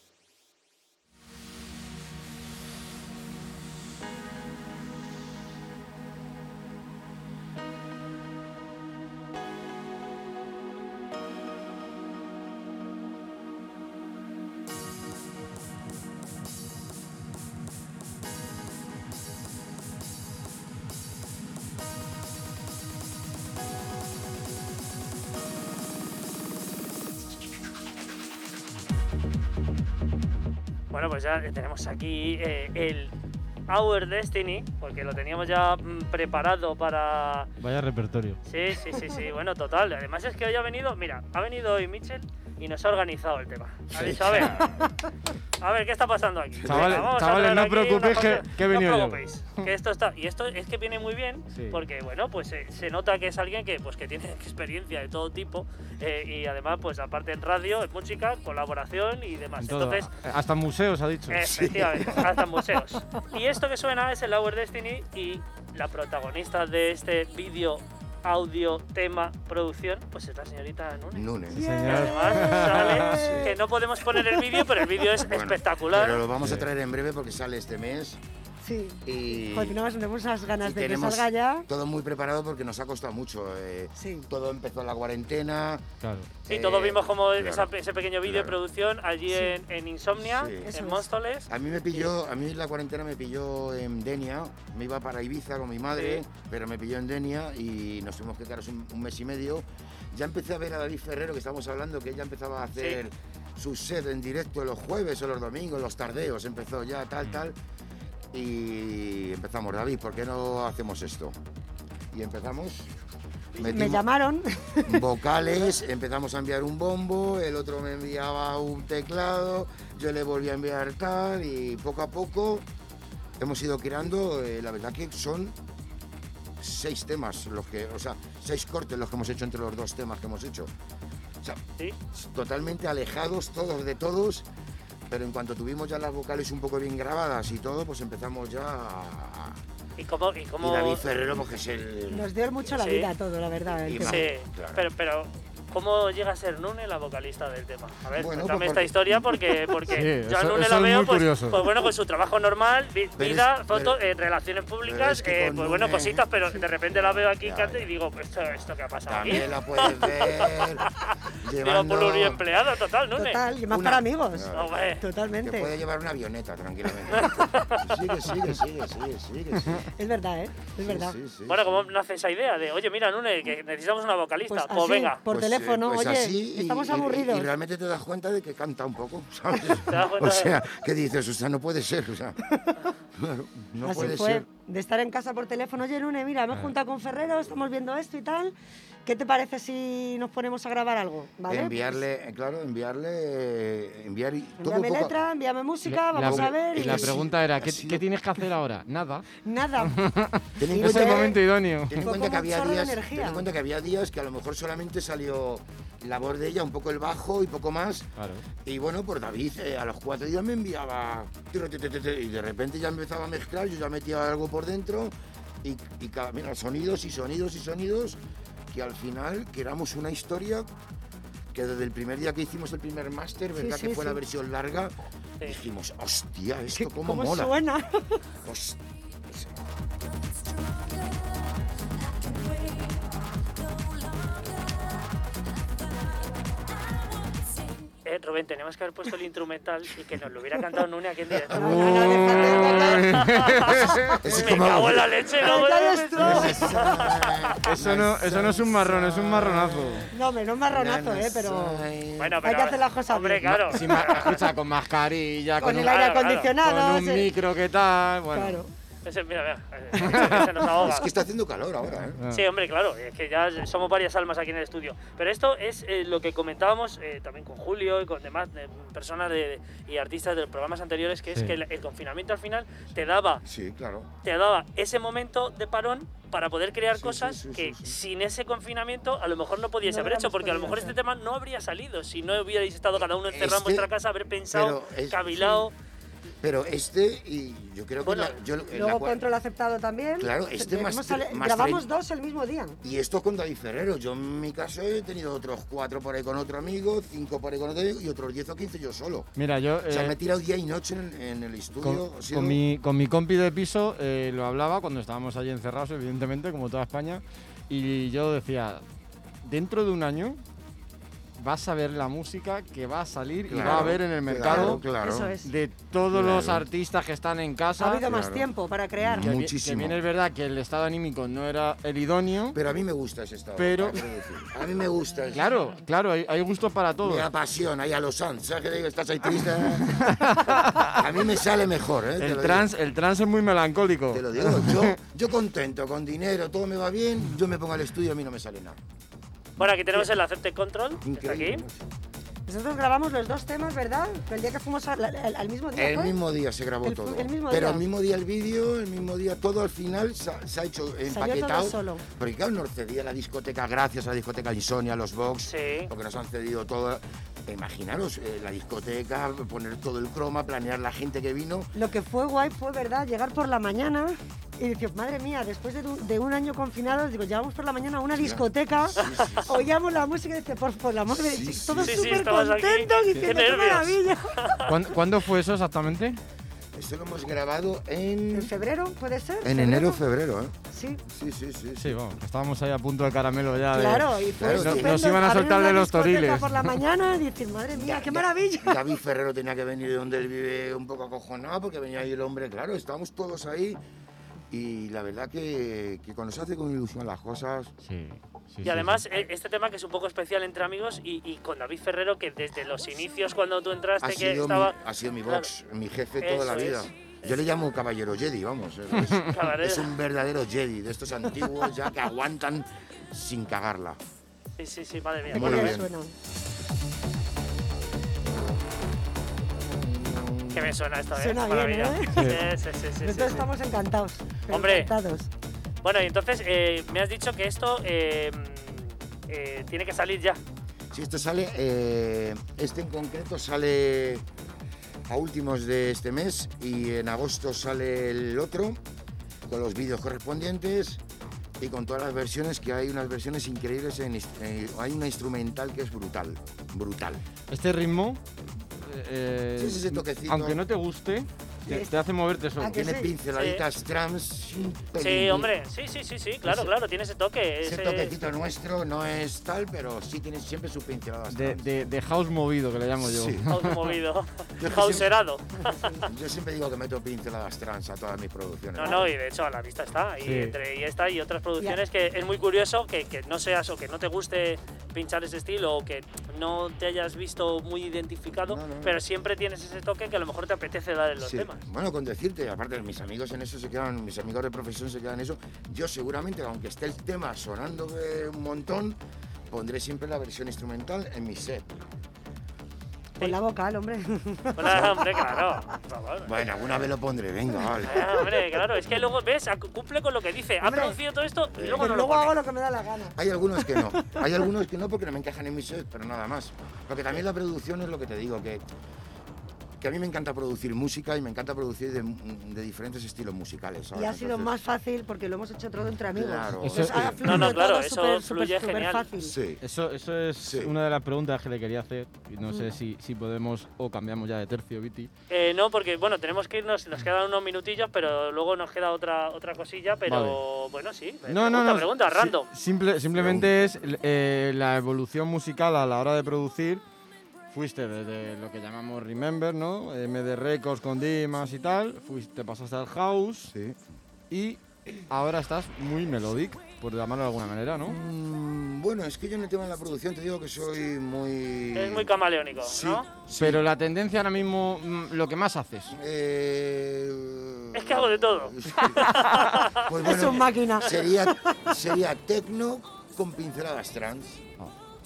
Ya tenemos aquí eh, el Our Destiny, porque lo teníamos ya mm, preparado para... Vaya repertorio. Sí, sí, sí, sí, [LAUGHS] bueno, total. Además es que hoy ha venido, mira, ha venido hoy Mitchell y nos ha organizado el tema. Ha dicho, a ver, [LAUGHS] a ver, ¿qué está pasando aquí? Chavales- no preocupéis que- he venido no yo. que esto está y esto es que viene muy bien Sí. porque bueno, pues eh, se nota que es alguien que pues que tiene [LAUGHS] experiencia de todo tipo eh, y además pues aparte en radio, en música, colaboración y demás. Todo. Entonces, Hasta museos ha dicho. Efectivamente, [LAUGHS] hasta en museos. Y esto que suena es el Hour Destiny y la protagonista de este vídeo, audio, tema, producción, pues es la señorita Nune. Nunes. Señor. Además, sale [LAUGHS] Sí. que no podemos poner el vídeo, pero el vídeo es Bueno, espectacular. Pero lo vamos a traer en breve porque sale este mes. Sí. Y, Joder, tenemos, tenemos esas ganas de que salga ya. todo muy preparado porque nos ha costado mucho. eh, Sí. Todo empezó en la cuarentena. Claro. Sí, eh, todos vimos como claro, esa- ese pequeño vídeo de producción allí Sí. en, en Insomnia, Sí. Eso en es. Móstoles. A mí me pilló, a mí la cuarentena me pilló en Denia, me iba para Ibiza con mi madre, Sí. pero me pilló en Denia y nos tuvimos que quedar un, un mes y medio. Ya empecé a ver a David Ferrero, que estamos hablando, que ella empezaba a hacer su set en directo los jueves o los domingos, los tardeos, empezó ya tal, tal. Y empezamos, David, ¿por qué no hacemos esto? Y empezamos. Me llamaron. vocales, [LAUGHS] empezamos a enviar un bombo, el otro me enviaba un teclado, yo le volví a enviar tal y poco a poco hemos ido creando, eh, la verdad que son seis temas los que, o sea, seis cortes los que hemos hecho entre los dos temas que hemos hecho. O sea, Sí. totalmente alejados todos de todos, pero en cuanto tuvimos ya las vocales un poco bien grabadas y todo, pues empezamos ya a... Y como, y como Y David Ferrero, porque es el... Nos dio mucho la Sí. vida todo, la verdad. Y. Sí, Claro. pero, pero ¿cómo llega a ser Nune la vocalista del tema? A ver, Bueno, cuéntame pues esta historia porque, [LAUGHS] porque Sí, yo a Nune la veo pues, pues bueno, con su trabajo normal, vi- Pero vida, es- fotos, pero- eh, relaciones públicas, es que eh, pues bueno, cositas, pero de repente la veo aquí Ya, y digo, pues esto, esto que ha pasado aquí. También la puedes ver [LAUGHS] Digo, llevando... pluriempleado total, Nune. Total, y más Una- para amigos. Totalmente. puede llevar una avioneta tranquilamente. [LAUGHS] sigue, sigue, sigue, sigue, sigue, sigue. Es verdad, ¿eh? Es verdad. Sí, sí, bueno, sí. ¿cómo nace esa idea de, oye, mira, Nune, que necesitamos una vocalista? Pues Pues, así, venga. por Pues, eh, teléfono, pues oye, así, y- estamos y- aburridos. Y, realmente te das cuenta de que canta un poco, [LAUGHS] ¿sabes? o sea, ¿qué dices? O sea, no puede ser, o sea. [LAUGHS] claro, no Así puede fue, ser. de estar en casa por teléfono, oye, Nune, mira, me he Ah. juntado con Ferrero, estamos viendo esto y tal. ¿Qué te parece si nos ponemos a grabar algo? ¿Vale? Enviarle, eh, claro, enviarle, eh, enviar y Pues, todo envíame poco- letra, envíame música, La- vamos la- a ver. Y la pregunta era, ¿qué, sido- qué tienes que hacer ahora? Nada. Nada. [LAUGHS] Ten en Es el cuenta- momento idóneo. Ten en cuenta que había días, energía. ten en cuenta que había días que a lo mejor solamente salió la voz de ella, un poco el bajo y poco más. Claro. Y bueno, por David eh, a los cuatro días me enviaba y de repente ya empezaba a mezclar, yo ya metía algo por dentro y, y mira, sonidos y sonidos y sonidos que al final creamos una historia que desde el primer día que hicimos el primer máster, ¿verdad? sí, que fue la versión larga, dijimos, hostia, ¿Qué- esto [LAUGHS] cómo, ¿Cómo mola. suena? Hostia. [LAUGHS] Eh, Rubén, tenemos que haber puesto el instrumental y que nos lo hubiera cantado Nune aquí en directo. No, no, no. [LAUGHS] Es Me como- cago en la leche, no ser. Eso no, eso no es un marrón, es un marronazo. No, menos marronazo, ¿eh? Pero Bueno, hay que hacer las cosas Hombre, bien. claro. Si ma- escucha, con mascarilla, Con con, el un, aire claro, claro. acondicionado. con un sí. micro que tal, bueno. Claro. Ese- mira, mira, [LAUGHS] se nos ahoga. Es que está haciendo calor ahora, ¿eh? Sí, hombre, claro, es que ya somos varias almas aquí en el estudio. Pero esto es eh, lo que comentábamos eh, también con Julio y con demás eh, personas de- y artistas de los programas anteriores, que es Sí. que el, el confinamiento al final te daba, Sí, claro. te daba ese momento de parón para poder crear Sí, cosas sí, sí, que sí, sí. sin ese confinamiento a lo mejor no podíais No haber hecho, porque a lo mejor este tema no habría salido si no hubierais estado cada uno encerrado en Este- vuestra casa, haber pensado, es- cavilado. Pero este, y yo creo que Bueno, la- yo, la Luego Control aceptado también. Claro, este más más Grabamos dos el mismo día. Y esto con David Ferrero. Yo en mi caso he tenido otros cuatro por ahí con otro amigo, cinco por ahí con otro amigo y otros diez o quince yo solo. Mira, yo O sea, eh, me he tirado día y noche en, en el estudio. con, ha sido- con mi, con mi compi de piso eh, lo hablaba cuando estábamos allí encerrados, evidentemente, como toda España, y yo decía, dentro de un año vas a ver la música que va a salir y va a Claro, haber en el mercado Claro, claro. De todos los Claro. artistas que están en casa. Ha habido más Claro. tiempo para crear. Que, bi- que Muchísimo. bien es verdad que el estado anímico no era el idóneo. Pero a mí me gusta ese estado. Pero- quiero decir. A mí me gusta. ese- Claro, claro, hay, hay gustos para todos. Me apasiona, ahí a los Sanz. ¿Sabes que digo? Estás ahí triste. [LAUGHS] a mí me sale mejor, ¿eh? El trans, el trans es muy melancólico. Te lo digo. Yo, [LAUGHS] yo contento, con dinero, todo me va bien. Yo me pongo al estudio y a mí no me sale nada. Bueno, aquí tenemos el Accepted Control, que está aquí. Nosotros grabamos los dos temas, ¿verdad? El día que fuimos al, al- al mismo día. El ¿fue? mismo día se grabó El- todo. el mismo Pero día. el mismo día el vídeo, el mismo día todo, al final se ha, se ha hecho empaquetado. solo. Porque claro, nos cedía la discoteca, gracias a la discoteca Insomnia, a los Vox, Sí. porque nos han cedido todo. Imaginaros, eh, la discoteca, poner todo el croma, planear la gente que vino. Lo que fue guay fue, ¿verdad? Llegar por la mañana y decir, madre mía, después de, un- de un año confinados, digo, llegamos por la mañana a una discoteca, Sí, sí, sí. oíamos la música y dice, por, por Dios, sí. todos Sí, sí, súper contentos diciendo, qué nervios". maravilla. [LAUGHS] ¿Cuándo, cuándo fue eso exactamente? Esto lo hemos grabado en, ¿En febrero puede ser? en enero, febrero, ¿eh? Sí, Sí, sí, sí. Sí, vamos, estábamos ahí a punto de caramelo ya. de- claro, y fue Claro, estupendo nos iban a soltar de los toriles. por la mañana y decir, madre mía, qué maravilla. David Ferrero tenía que venir de donde él vive un poco acojonado porque venía ahí el hombre, claro, estábamos todos ahí y la verdad que, que cuando se hace con ilusión las cosas, Sí, sí, Y además, sí. eh, este tema que es un poco especial entre amigos y, y con David Ferrero, que desde los inicios, cuando tú entraste, ha que sido, estaba. mi, ha sido mi Claro. box, mi jefe toda la vida. es. Yo le llamo caballero Jedi, vamos. [LAUGHS] Es, un verdadero Jedi, de estos antiguos ya que aguantan sin cagarla. Sí, sí, sí, madre mía. Qué Muy bien suena. Que me suena esto, ¿eh? Suena Maravilla. bien, Sí, sí, sí, sí, sí, Nosotros sí. estamos encantados. Hombre. Encantados. Bueno, y entonces eh, me has dicho que esto eh, eh, tiene que salir ya. Si esto sale, eh, este en concreto sale a últimos de este mes y en agosto sale el otro con los vídeos correspondientes y con todas las versiones que hay unas versiones increíbles en, hay una instrumental que es brutal brutal Este ritmo, eh, Sí, es ese toquecito. aunque no te guste, te, te hace moverte solo. ¿A que tiene sí? pinceladitas pelín. Sí, hombre, sí, sí, sí, sí, claro, Ese- claro, tiene ese toque. ese ese- toquecito nuestro no es tal pero sí tiene siempre su pinceladas De, trans. de- de house movido, que le llamo yo. Sí. automovido, [LAUGHS] Yo que hauserado. [LAUGHS] [LAUGHS] yo siempre digo que meto pinceladas trans a todas mis producciones No, no, y de hecho a la vista está. Y Sí. entre y esta y otras producciones que es muy curioso que, que no seas o que no te guste pinchar ese estilo o que no te hayas visto muy identificado, No, no. pero siempre tienes ese toque que a lo mejor te apetece dar en los Sí. temas. Bueno, con decirte, aparte mis amigos en eso se quedan, mis amigos de profesión se quedan en eso, yo seguramente, aunque esté el tema sonando eh, un montón, pondré siempre la versión instrumental en mi set. Con la vocal, hombre. Bueno, hombre, claro. Bueno, alguna vez lo pondré, venga, vale. Eh, hombre, claro, es que luego ves, cumple con lo que dice. Ha producido todo esto y luego Pues no lo luego pone. hago lo que me da la gana. Hay algunos que no, hay algunos que no porque no me encajan en mi set, pero nada más. Porque también la producción es lo que te digo, que, que a mí me encanta producir música y me encanta producir de, de diferentes estilos musicales. Y ¿sabes? ha sido Entonces, más fácil porque lo hemos hecho todo entre amigos. Claro. Eso- Entonces, fluido No, no, claro, todo eso súper, fluye súper genial. fácil. Sí. Eso, eso es Sí. una de las preguntas que le quería hacer. Y no sé si, si podemos o cambiamos ya de tercio, Viti. Eh, no, porque bueno, tenemos que irnos, nos quedan unos minutillos, pero luego nos queda otra otra cosilla, pero bueno, sí. No, no, pregunta, no. Pregunta, si- random. simple- simplemente es eh, la evolución musical a la hora de producir. Fuiste desde lo que llamamos Remember, ¿no? MD Records con Dimas y tal. Fuiste, pasaste al house Sí. y ahora estás muy melodic, por llamarlo de alguna manera, ¿no? Mm, bueno, es que yo en el tema de la producción te digo que soy muy... Es muy camaleónico, Sí, ¿no? sí. Pero la tendencia ahora mismo, mm, lo que más haces. Eh, Es que hago de todo. [LAUGHS] Pues [LAUGHS] Es un máquina. Sería, sería tecno con pinceladas trans.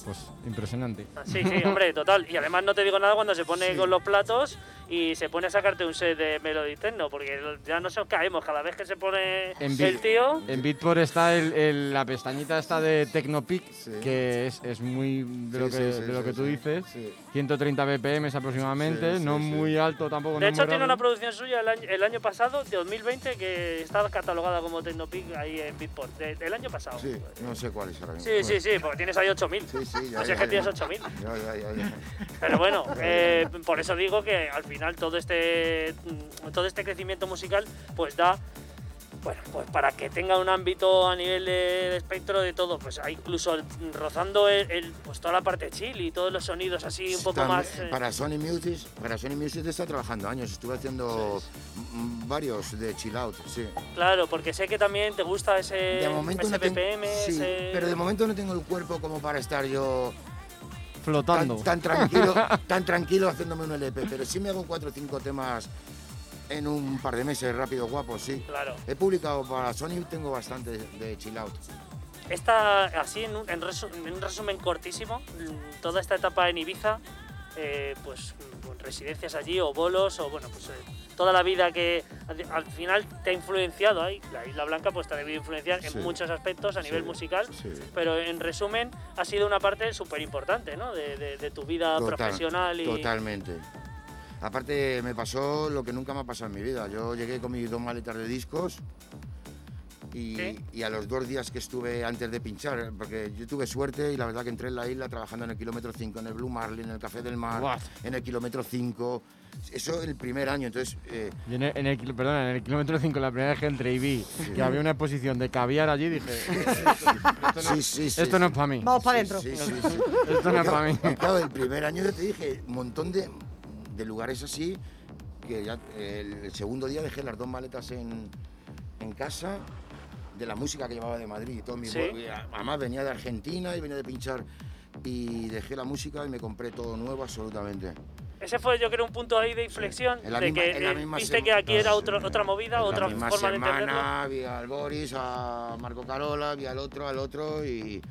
Pues impresionante. Sí, sí, hombre, total. Y además no te digo nada cuando se pone Sí. con los platos y se pone a sacarte un set de Melody Techno, porque ya no nos caemos cada vez que se pone En el tío. En Beatport está el- el- la pestañita esta de Tecnopic, Sí. que es, es muy de lo Sí, que, sí, sí, de lo sí, que tú sí. dices. Sí. 130 BPM aproximadamente, Sí, sí, no sí. muy alto tampoco. De no hecho, tiene raro. una producción suya el año, el año pasado, de 2020, que está catalogada como Technopic ahí en Beatport. De- del año pasado. Sí, no sé cuál es ahora mismo. Sí, sí, sí, porque tienes ahí 8000. Sí, sí, ya, O sea, ya, que ya. tienes 8000. Ya, ya, ya, ya. Pero bueno, [LAUGHS] eh, por eso digo que al final todo este, mm, todo este crecimiento musical pues da bueno, pues para que tenga un ámbito a nivel de, de espectro de todo, pues incluso rozando el, el- pues toda la parte chill y todos los sonidos así un poco También, más... eh, Para Sony Music, para Sony Music está trabajando años. Estuve haciendo varios de chill out, sí. Claro, porque sé que también te gusta ese, De momento ese no tengo, BPM, sí, ese- pero de momento no tengo el cuerpo como para estar yo Flotando. tan, tan tranquilo, [LAUGHS] tan tranquilo haciéndome un LP. Pero sí me hago cuatro o cinco temas en un par de meses, rápido, guapo, sí. Claro. He publicado para Sony, tengo bastante de chill out. Esta, así en un, en resu- en un resumen cortísimo, mm, toda esta etapa en Ibiza, eh, pues residencias allí o bolos o bueno, pues eh, toda la vida que al, al final te ha influenciado ahí. La Isla Blanca pues te ha debido influenciar Sí. en muchos aspectos a nivel Sí, musical, sí. pero en resumen ha sido una parte súper importante ¿no? de, de- de tu vida Total, profesional y Totalmente. Aparte, me pasó lo que nunca me ha pasado en mi vida. Yo llegué con mis dos maletas de discos y, ¿Sí? y a los dos días que estuve antes de pinchar, porque yo tuve suerte y la verdad que entré en la isla trabajando en el kilómetro 5, en el Blue Marlin, en el Café del Mar, What? en el kilómetro 5. Eso el primer año, entonces... eh, Yo en el, en el en el kilómetro 5, la primera vez que entré y vi que había una exposición de caviar allí, dije, sí, sí, sí, esto no sí. es para mí. Vamos para Sí, adentro. Sí, sí, sí. Esto no es para mí. Claro, el primer año ya te dije, un montón de, de lugares así, que ya el segundo día dejé las dos maletas en, en casa de la música que llevaba de Madrid. y Todo mi Sí. además venía de Argentina y venía de pinchar y dejé la música y me compré todo nuevo absolutamente. ese fue yo creo un punto ahí de inflexión, En la de misma- que en la eh, viste que aquí era sí. otro- otra movida, otra forma de entenderlo. semana vi al Boris, a Marco Carola, vi al otro, al otro y,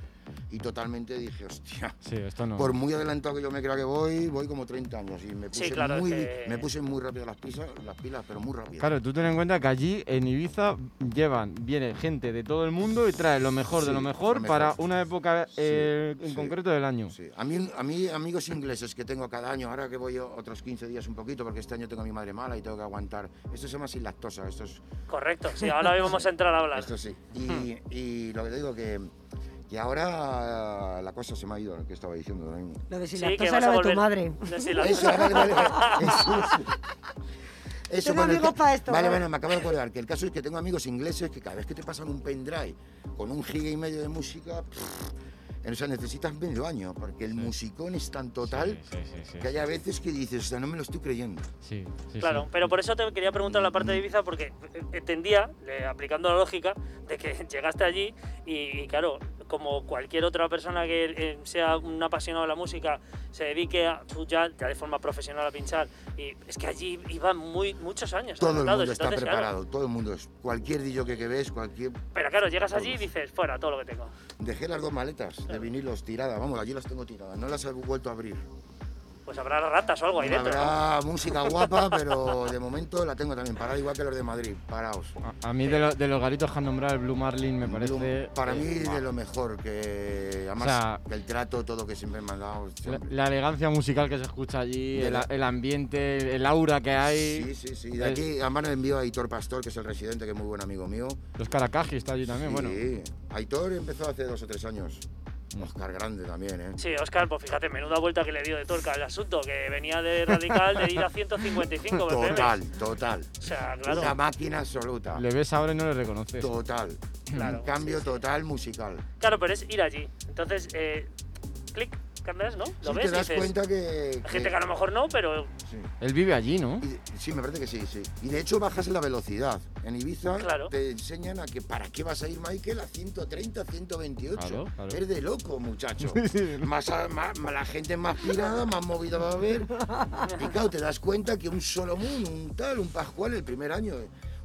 y totalmente dije, hostia. Sí, esto no. Por muy adelantado que yo me crea que voy, voy como 30 años y me puse, Sí, claro, muy, que- me puse muy rápido las, pisas, las pilas, pero muy rápido. Claro, tú ten en cuenta que allí en Ibiza llevan, viene gente de todo el mundo y trae lo mejor de lo mejor, lo mejor. para una época eh, en sí. concreto del año. Sí. A, mí, a mí amigos ingleses que tengo cada año, ahora que voy otros 15 días un poquito, porque este año tengo a mi madre mala y tengo que aguantar. Esto se llama sin lactosa, esto es, Correcto, sí, [LAUGHS] ahora vamos a entrar a hablar. esto sí. Y, y lo que te digo que, que ahora la cosa se me ha ido, lo que estaba diciendo mismo. Lo de si Sí, la cosa a lo de tu madre. De si [LAUGHS] la- Eso, vale, vale, [LAUGHS] eso, eso, Tengo el amigos ca- pa' esto, Vale, ¿vale? bueno, me acabo de acordar que el caso es que tengo amigos ingleses que cada vez que te pasan un pendrive con un giga y medio de música, pff, o sea, necesitas medio año, porque el musicón es tan total Sí, sí, sí. que hay veces que dices, o sea, no me lo estoy creyendo. Sí, sí, Claro, sí. pero por eso te quería preguntar la parte de Ibiza, porque entendía, aplicando la lógica, de que [LAUGHS] llegaste allí y, y claro, como cualquier otra persona que eh, sea un apasionado de la música, se dedique a, ya, ya de forma profesional a pinchar, y es que allí iban muy, muchos años. Todo el mundo está entonces, claro, preparado, todo el mundo es. Cualquier DJ que ves, cualquier. pero claro, llegas allí y dices, fuera, todo lo que tengo. Dejé las dos maletas de vinilos tiradas, vamos, allí las tengo tiradas, no las he vuelto a abrir. Pues habrá ratas o algo ahí dentro. ¿no? Habrá música guapa, pero de momento la tengo también parada, igual que los de Madrid, parados. A, a mí de, lo- de los garitos que han nombrado el Blue Marlin me parece... Para eh, mí de lo mejor, que además O sea, el trato, todo que siempre me han dado. La, la elegancia musical que se escucha allí, el, la- el ambiente, el aura que hay. Sí, sí, sí. De el- aquí, además envío a Aitor Pastor, que es el residente, que es muy buen amigo mío. Los Caracajis está allí también, bueno. Sí, Aitor empezó hace dos o tres años. Oscar Grande también, ¿eh? Sí, Oscar, pues fíjate, menuda vuelta que le dio de torca al asunto, que venía de radical de ir a 155 BPM. [LAUGHS] Total, total. O sea, claro. Una máquina absoluta. Le ves ahora y no le reconoces. Total. Claro, Un cambio total musical. Claro, pero es ir allí. Entonces, eh, clic, ¿no? Lo Sí, ves te das dices, cuenta que. hay gente que a lo mejor no, pero sí. Él vive allí, ¿no? Y de- sí, me parece que sí, sí. Y de hecho bajas la velocidad. En Ibiza Claro. te enseñan a que para qué vas a ir, Michael, a 130, 128. Claro, claro. Es de loco, muchacho. [LAUGHS] Más, a- más- más- la gente más pirada, más movida va a haber. Y claro, te das cuenta que un Solomon, un tal, un Pascual el primer año,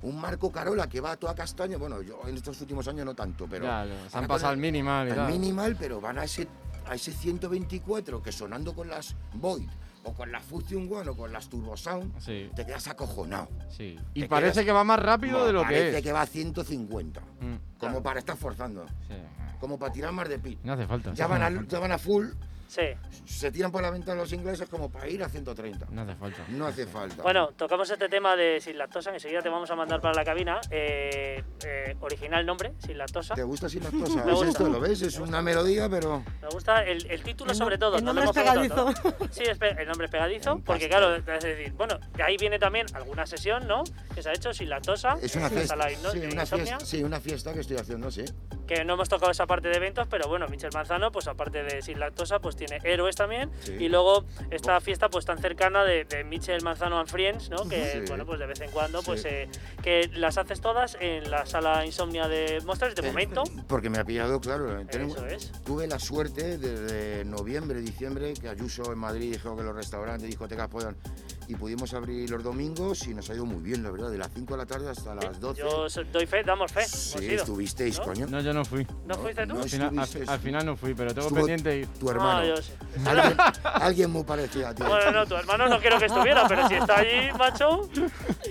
un Marco Carola que va a toda castaña, bueno, yo en estos últimos años no tanto, pero... Ya, ya, se han pasado cosa- al minimal y al tal. minimal, pero van a ese, a ese 124 que sonando con las Void o con las Fusion One o con las Turbo Sound, Sí, te quedas acojonado. sí. Y Te parece quedas- que va más rápido de lo Parece que es. que va a 150, Mm, como para estar forzando, sí. como para tirar más de pit. No hace falta. Ya van, a, ya van a full Sí. Se tiran por la ventana los ingleses como para ir a 130. No hace falta. No hace falta. Bueno, tocamos este tema de sin lactosa, enseguida te vamos a mandar para la cabina. Eh, eh, original nombre, sin lactosa. ¿Te gusta sin lactosa? [LAUGHS] Me ¿Es gusta. esto? ¿Lo ves? Es una melodía, pero... Me gusta el, el título El sobre todo. el no nombre es pegadizo. Sí, es pe- el nombre es pegadizo, En porque claro, es decir, bueno, de ahí viene también alguna sesión, ¿no? Que se ha hecho sin lactosa. Es una Sí, fiesta, sí, una fiesta que estoy haciendo, sí. Que no hemos tocado esa parte de eventos, pero bueno, Michel Manzano, pues aparte de sin lactosa, pues tiene héroes también. Sí. Y luego esta fiesta pues tan cercana de, de Michel Manzano and Friends, ¿no? Que Sí. bueno, pues de vez en cuando, pues eh, que las haces todas en la sala insomnia de Monsters de Eh, momento. Porque me ha pillado, claro. tenemos- Eso es. Tuve la suerte desde noviembre, diciembre, que Ayuso en Madrid dijo que los restaurantes, discotecas puedan. Y pudimos abrir los domingos y nos ha ido muy bien, la verdad, de las 5 de la tarde hasta las 12. Yo doy fe, damos fe. sí, estuvisteis, ¿No? coño. No, yo no fui. ¿No fuiste tú? no Al final, al, al final no fui, pero tengo Estuvo pendiente ir. Tu hermano. Ah, yo sé. alguien, alguien muy parecido a ti. Bueno, no, tu hermano no quiero que estuviera, pero si está allí, macho.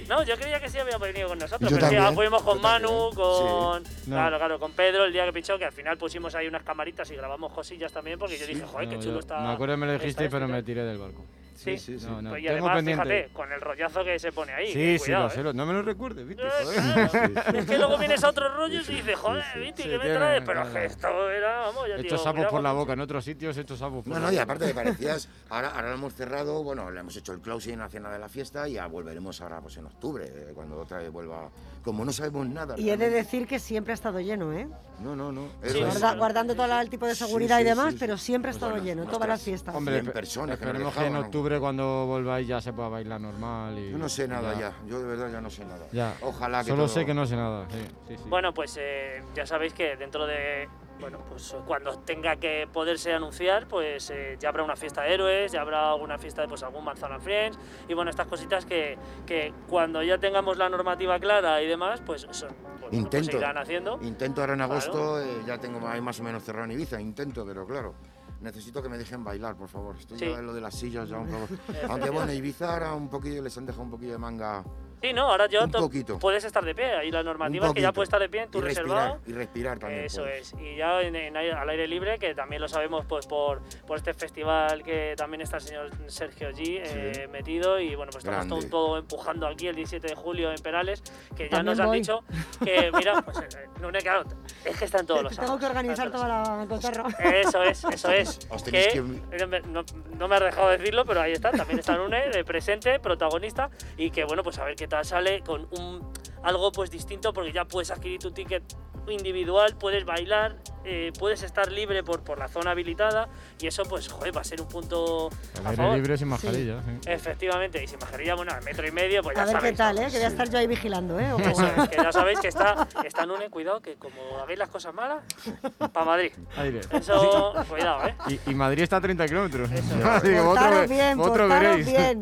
No, yo creía que sí había venido con nosotros. Yo pero sí, también, ah, fuimos con yo Manu, con. No. Claro, claro, con Pedro el día que pichó, que al final pusimos ahí unas camaritas y grabamos cosillas también, porque yo dije, joder, qué chulo yo- está. Me acuerdo que me lo y pero me tiré del barco. Sí, sí, sí. No, no, Pues y tengo además, pendiente. fíjate, con el rollazo que se pone ahí. Sí, que sí, cuidado, lo sé. ¿eh? lo- No me lo recuerdes, ¿viste? [LAUGHS] Eh, claro. Es que luego vienes a otros rollos y dices, joder, ¿viste? Sí, ¿Qué me traes? Pero esto era, vamos, ya He digo, sapos por la boca, en otros sitios hecho sapos por No, no, y aparte me parecías, ahora, ahora lo hemos cerrado, bueno, le hemos hecho el closing en la cena de la fiesta y ya volveremos ahora pues en octubre, eh, cuando otra vez vuelva, como no sabemos nada. Y he de decir que siempre ha estado lleno, ¿eh? No, no, no. Sí, héroes. Guarda- guardando todo el tipo de seguridad sí, y demás, sí, sí. pero siempre ha Pues estado lleno, todas las fiestas. Hombre, 100 espe- personas esperemos que en cuando volváis ya se pueda bailar normal. Y, Yo no sé nada y ya, yo de verdad ya no sé nada. Ya. Ojalá que Solo todo- sé que no sé nada. Sí, sí, sí. Bueno, pues eh, ya sabéis que dentro de. Bueno, pues cuando tenga que poderse anunciar, pues eh, ya habrá una fiesta de héroes, ya habrá alguna fiesta de pues, algún Manzana Friends y bueno, estas cositas que, que cuando ya tengamos la normativa clara y demás, pues son, bueno, pues Intento. se irán haciendo. Intento ahora en Claro. agosto, eh, ya tengo ahí más o menos cerrado en Ibiza, intento, pero claro. Necesito que me dejen bailar, por favor. Estoy Sí. ya en lo de las sillas ya un poco. [LAUGHS] Aunque bueno, Ibiza ahora un poquillo les han dejado un poquillo de manga. Sí, no, ahora yo Un to- poquito. puedes estar de pie, ahí la normativa es que ya puedes estar de pie en tu y reservado. respirar, y respirar también. Eso puedes. es. Y ya en, en al aire libre, que también lo sabemos pues por, por este festival que también está el señor Sergio G eh, metido y bueno, pues estamos todo, todo empujando aquí el 17 de julio en Perales, que ya También nos han voy. dicho que mira, pues eh, Nune, claro, es que está en todos los Tengo que organizar toda la cotorra. Eso es, eso es. [LAUGHS] Os que, eh, me- no, no me has dejado decirlo, pero ahí está, también está Nune, de presente, protagonista, y que bueno, pues a ver qué sale con un algo pues distinto, porque ya puedes adquirir tu ticket individual, puedes bailar, eh, puedes estar libre por, por la zona habilitada, y eso pues, joder, va a ser un punto El a aire favor. libre sin mascarilla. sí. Efectivamente, y sin mascarilla, bueno, al metro y medio, pues ya A ver qué tal, ¿no? ¿eh? Que voy a estar yo ahí vigilando, ¿eh? Eso es, que ya sabéis que está, [LAUGHS] está Nune, cuidado, que como hagáis las cosas malas, para Madrid. Aire. Eso, cuidado, ¿eh? Y, y Madrid está a 30 kilómetros. Eso. [LAUGHS] Digo, vosotros Portaros ve- bien, vosotros veréis. bien.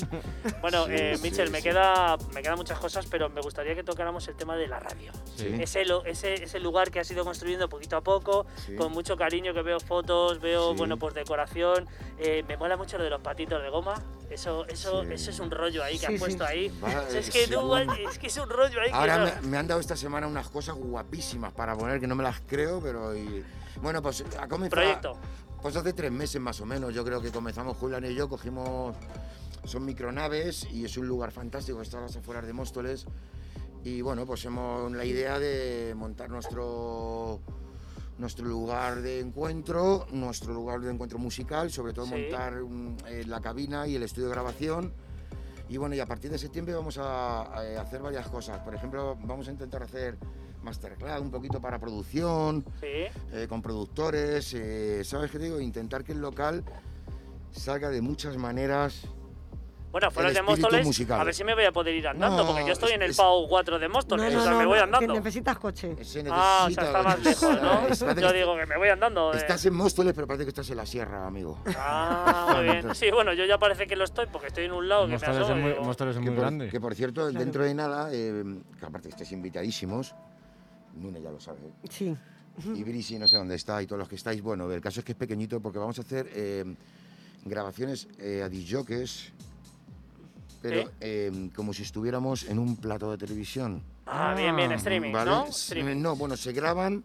Bueno, [LAUGHS] Sí, eh, sí, Michel, me, sí. queda, me quedan muchas cosas, pero me gustaría que tocáramos el tema de la radio. Sí. Ese, ese, ese lugar que has ido construyendo poquito a poco, Sí. con mucho cariño, que veo fotos, veo, Sí. bueno, pues decoración. Eh, me mola mucho lo de los patitos de goma. Eso, eso, Sí. eso es un rollo ahí que Sí, has puesto sí. ahí. Va, O sea, es eh, que tú, según- es que es un rollo ahí que Ahora no- me, me han dado esta semana unas cosas guapísimas para poner que no me las creo, pero. y- bueno, pues ha comenzado. Proyecto. Pues hace tres meses más o menos, yo creo que comenzamos Julián y yo, cogimos. Son micronaves y es un lugar fantástico, está a las afueras de Móstoles. Y bueno, pues hemos la idea de montar nuestro nuestro lugar de encuentro, nuestro lugar de encuentro musical, sobre todo Sí. montar mm, eh, la cabina y el estudio de grabación. Y bueno, y a partir de septiembre vamos a, a hacer varias cosas. Por ejemplo, vamos a intentar hacer masterclass un poquito para producción, Sí. eh, con productores, eh, ¿sabes qué digo? Intentar que el local salga de muchas maneras. Bueno, fuera El de Móstoles, musical. a ver si me voy a poder ir andando, No, porque yo estoy en el es- PAU 4 de Móstoles, no, o sea, me voy andando. que necesitas coche. Se Ah, o sea, está más lejos, ¿no? Yo digo que me voy andando. eh. Estás en Móstoles, pero parece que estás en la sierra, amigo. Ah, muy bien. Sí, bueno, yo ya parece que lo estoy porque estoy en un lado que me es asomo muy, digo, Móstoles es Que muy por, grande. que por cierto, dentro de nada, eh, que aparte estáis invitadísimos, Nune ya lo sabe, Sí. y Brisi no sé dónde está, y todos los que estáis, bueno, el caso es que es pequeñito porque vamos a hacer eh, grabaciones eh, a disjockeys, pero eh, como si estuviéramos en un plato de televisión. Ah, bien, bien, streaming, ¿vale? ¿no? Streaming. No, bueno, se graban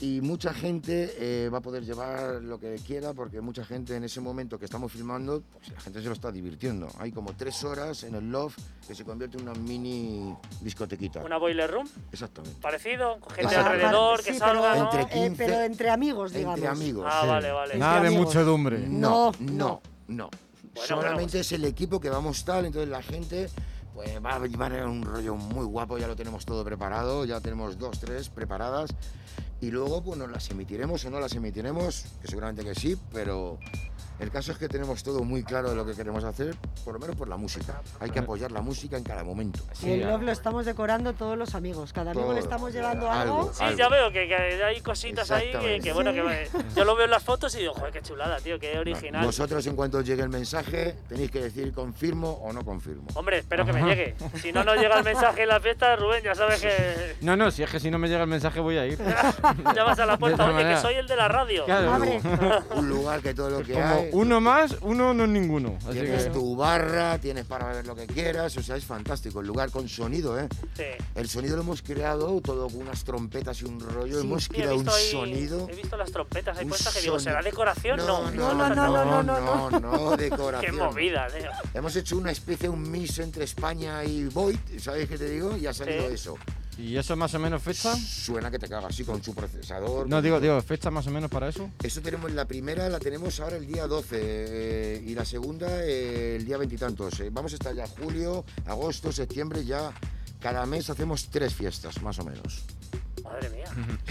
y mucha gente eh, va a poder llevar lo que quiera porque mucha gente en ese momento que estamos filmando, pues la gente se lo está divirtiendo. Hay como tres horas en el loft que se convierte en una mini discotequita. ¿Una boiler room? Exactamente. Parecido, con gente Exacto. alrededor, Sí, que pero- salga, ¿no? Entre eh, 15, pero entre amigos, digamos. Entre amigos. Ah, sí. vale, vale. Nada de muchedumbre. No, No, no, no. Bueno, Solamente bueno, es el equipo que vamos tal, entonces la gente pues va a llevar un rollo muy guapo, ya lo tenemos todo preparado, ya tenemos dos, tres preparadas y luego pues nos las emitiremos o no las emitiremos, que seguramente que sí, pero el caso es que tenemos todo muy claro de lo que queremos hacer, por lo menos por la música. Hay que apoyar la música en cada momento. Y el love lo estamos decorando todos los amigos. Cada amigo le estamos llevando Algo. algo. Sí, algo. ya veo que, que hay cositas ahí que, bueno, que me- yo lo veo en las fotos y digo, joder, qué chulada, tío, qué original. Vosotros en cuanto os llegue el mensaje tenéis que decir confirmo o no confirmo. Hombre, espero que me llegue. Si no nos llega el mensaje en la fiesta, Rubén, ya sabes que No, no, si es que si no me llega el mensaje voy a ir. [LAUGHS] llamas a la puerta, oye, que soy el de la radio. Claro. Un lugar que todo lo que hay... uno más, uno no es ninguno. Así Tienes que... tu barra, tienes para beber lo que quieras, o sea, es fantástico. El lugar con sonido, ¿eh? Sí. El sonido lo hemos creado todo con unas trompetas y un rollo. Sí. Hemos Sí, creado un ahí, sonido. he visto las trompetas ahí un puestas que digo, ¿será decoración? No, no, no, no, no, no, no, no, no, [LAUGHS] Qué decoración. movida, tío. Hemos hecho una especie, un mix entre España y Void, ¿sabes qué te digo? Y ha salido Sí. eso. ¿Y eso más o menos fecha? Suena que te cagas, así con su procesador. No, digo, digo, fecha más o menos para eso. Eso tenemos, la primera la tenemos ahora el día 12 eh, y la segunda eh, el día veintitantos. Eh, vamos a estar ya julio, agosto, septiembre, ya cada mes hacemos tres fiestas, más o menos. Madre mía.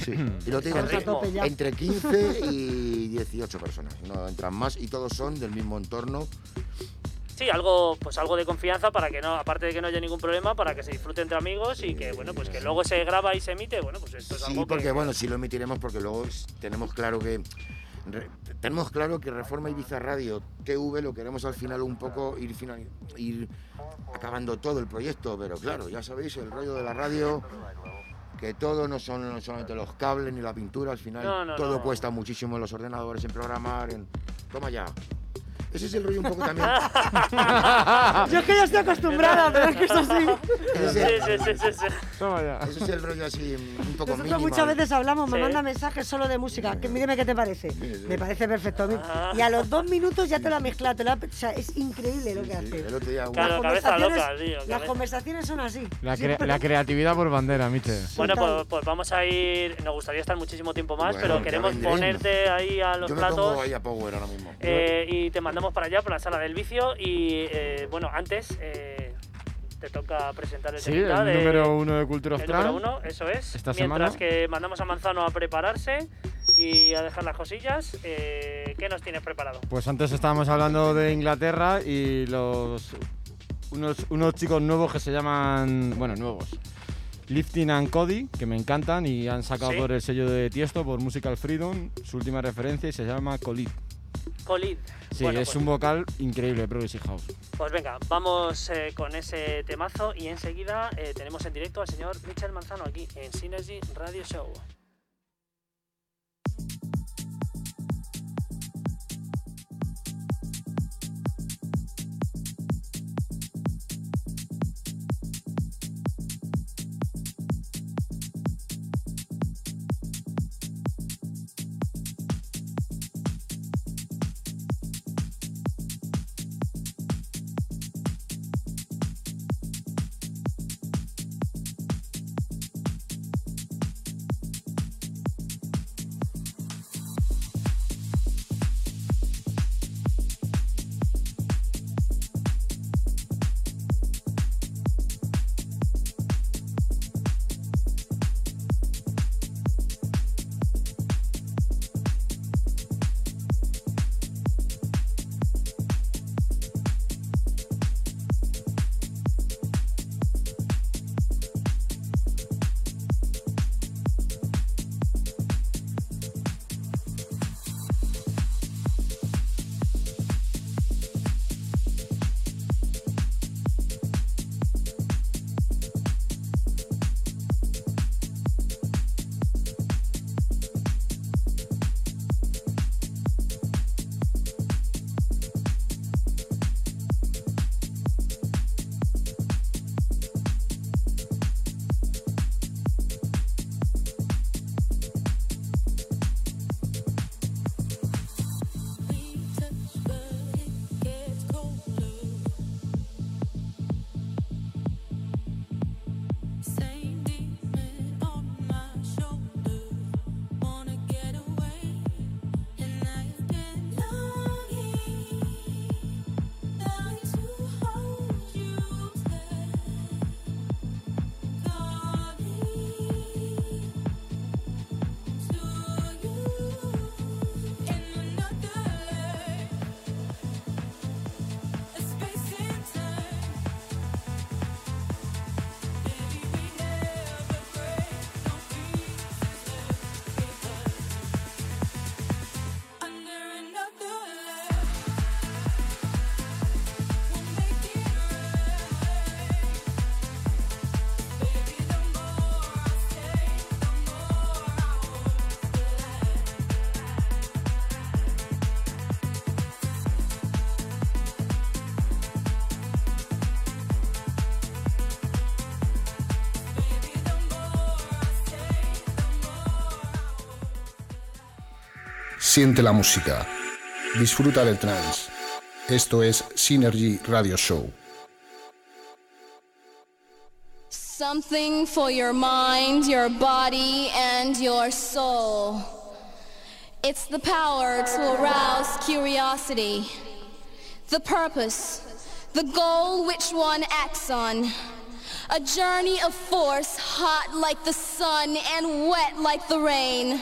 Sí. [LAUGHS] Y lo te digo, Estamos a entre, tope ya. entre 15 y 18 personas. No entran más y todos son del mismo entorno. Sí, algo, pues algo de confianza para que no, aparte de que no haya ningún problema, para que se disfrute entre amigos y que bueno, pues que luego se graba y se emite, bueno, pues esto es Sí, algo porque que, bueno, sí lo emitiremos porque luego tenemos claro que re- tenemos claro que Reforma Ibiza Radio TV lo queremos al final un poco ir final, ir acabando todo el proyecto, pero claro, ya sabéis el rollo de la radio que todo no son no solamente los cables ni la pintura, al final No, no, todo no. cuesta muchísimo en los ordenadores, en programar, en toma ya. Ese es el rollo un poco también. [LAUGHS] Yo es que ya estoy acostumbrada, pero es que es así. ese, es Sí, sí, sí, sí, sí. Toma ya. ese es el rollo así un poco Nosotros minimal. muchas veces hablamos, me manda mensajes solo de música. Que, dime qué te parece. Me parece perfecto. Ah. Y a los dos minutos ya te lo ha mezclado. te lo ha- o sea, es increíble lo que hace. Claro, cabeza loca, tío, Las conversaciones son así. La, cre- la creatividad por bandera, Michel. Bueno, pues, pues vamos a ir, nos gustaría estar muchísimo tiempo más, Bueno, pero queremos ponerte ahí a los Yo me platos. pongo ahí a Power ahora mismo. Eh, y te mandamos para allá, por la sala del vicio. Y eh, bueno, antes eh, te toca presentar el Sí, temita el de- número uno de Cultura el número uno, eso es. Esta Mientras semana. que mandamos a Manzano a prepararse y a dejar las cosillas, eh, ¿qué nos tienes preparado? Pues antes estábamos hablando de Inglaterra y los unos, unos chicos nuevos que se llaman, bueno, nuevos. Lifting and Cody, que me encantan y han sacado Sí. por el sello de Tiesto, por Musical Freedom, su última referencia y se llama Colid. Colid. Sí, Bueno, es pues, un vocal increíble, Progressive House. pues venga, vamos eh, con ese temazo y enseguida eh, tenemos en directo al señor Michel Manzano aquí en Synergy Radio Show. Siente la música, disfruta del trance. Esto es Synergy Radio Show. Something for your mind, your body, and your soul. It's the power to arouse curiosity, the purpose, the goal which one acts on. A journey of force, hot like the sun and wet like the rain.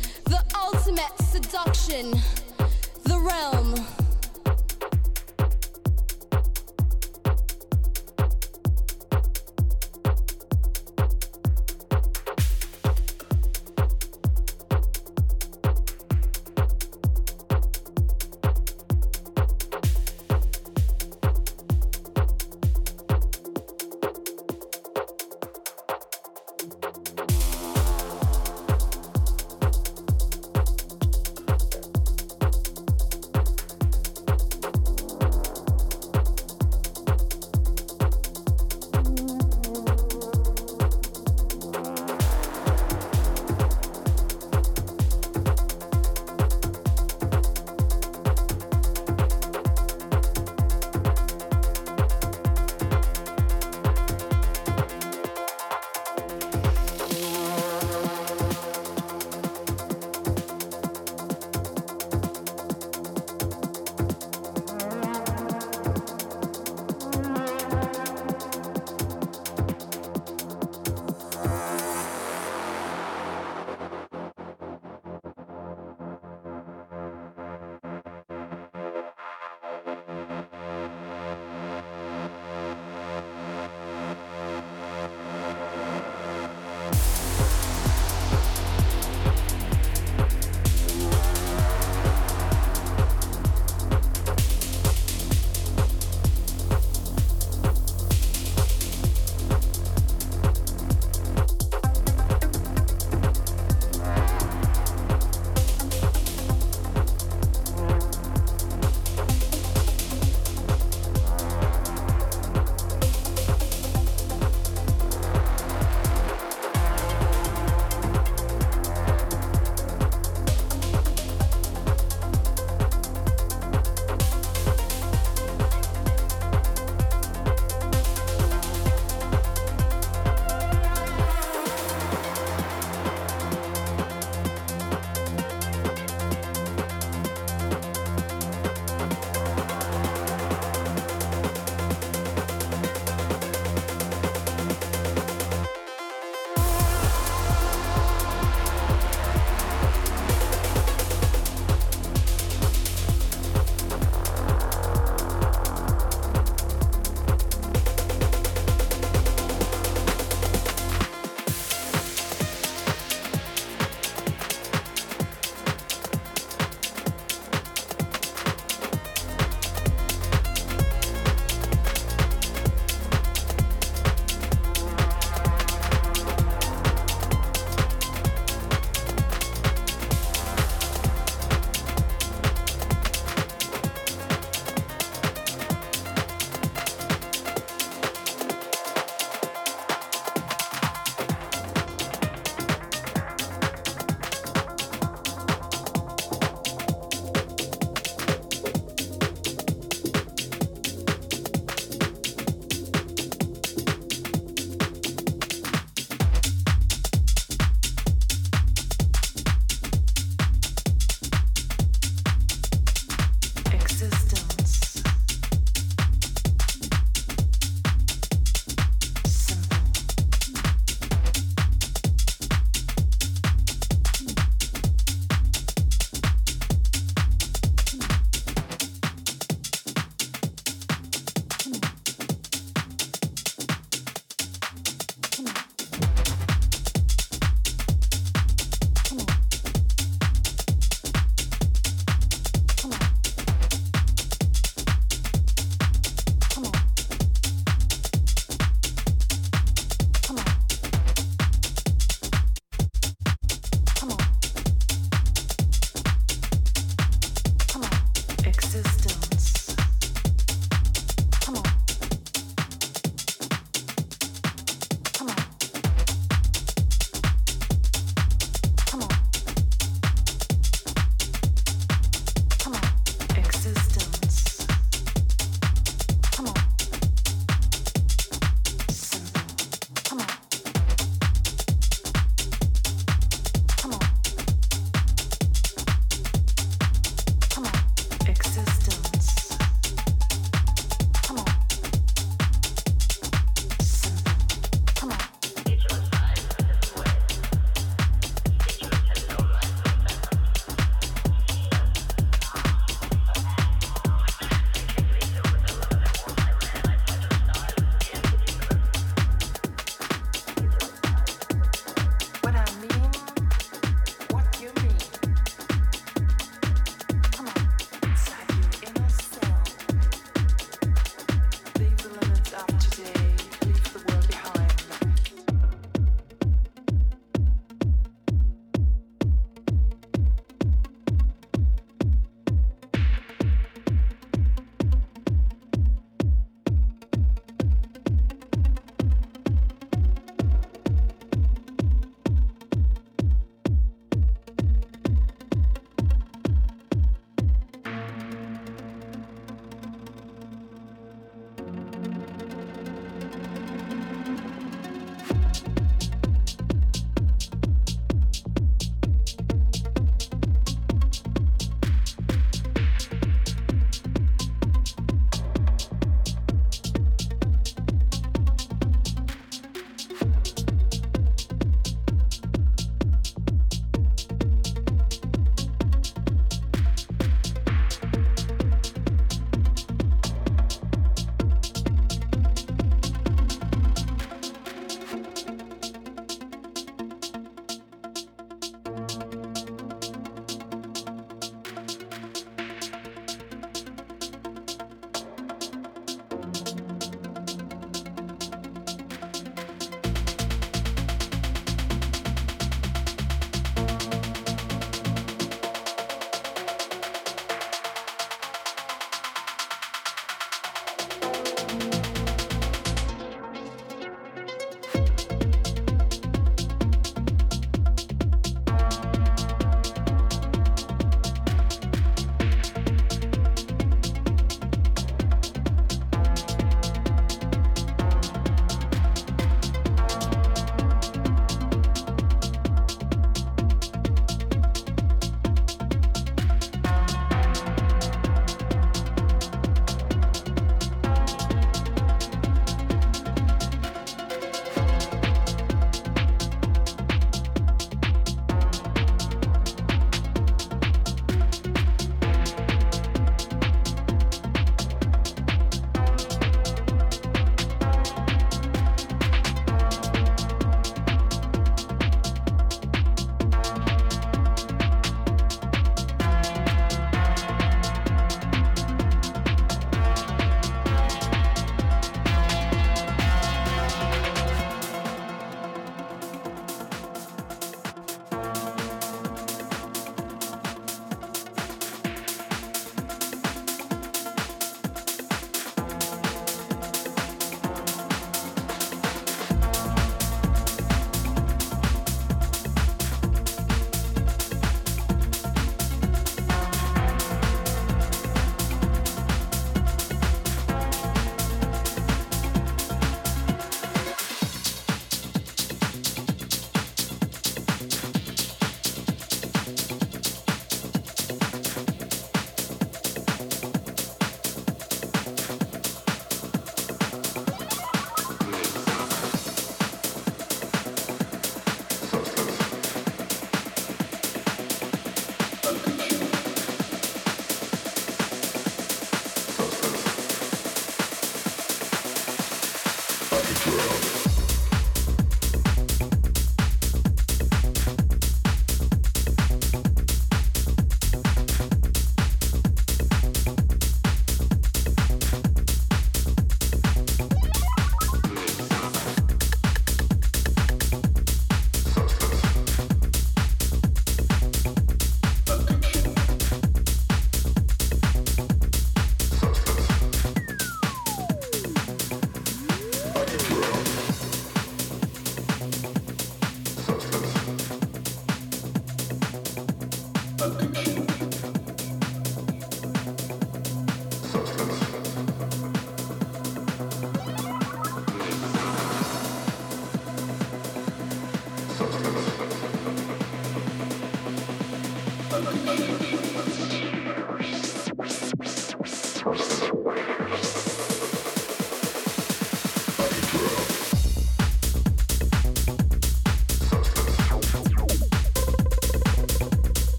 The ultimate seduction. The realm.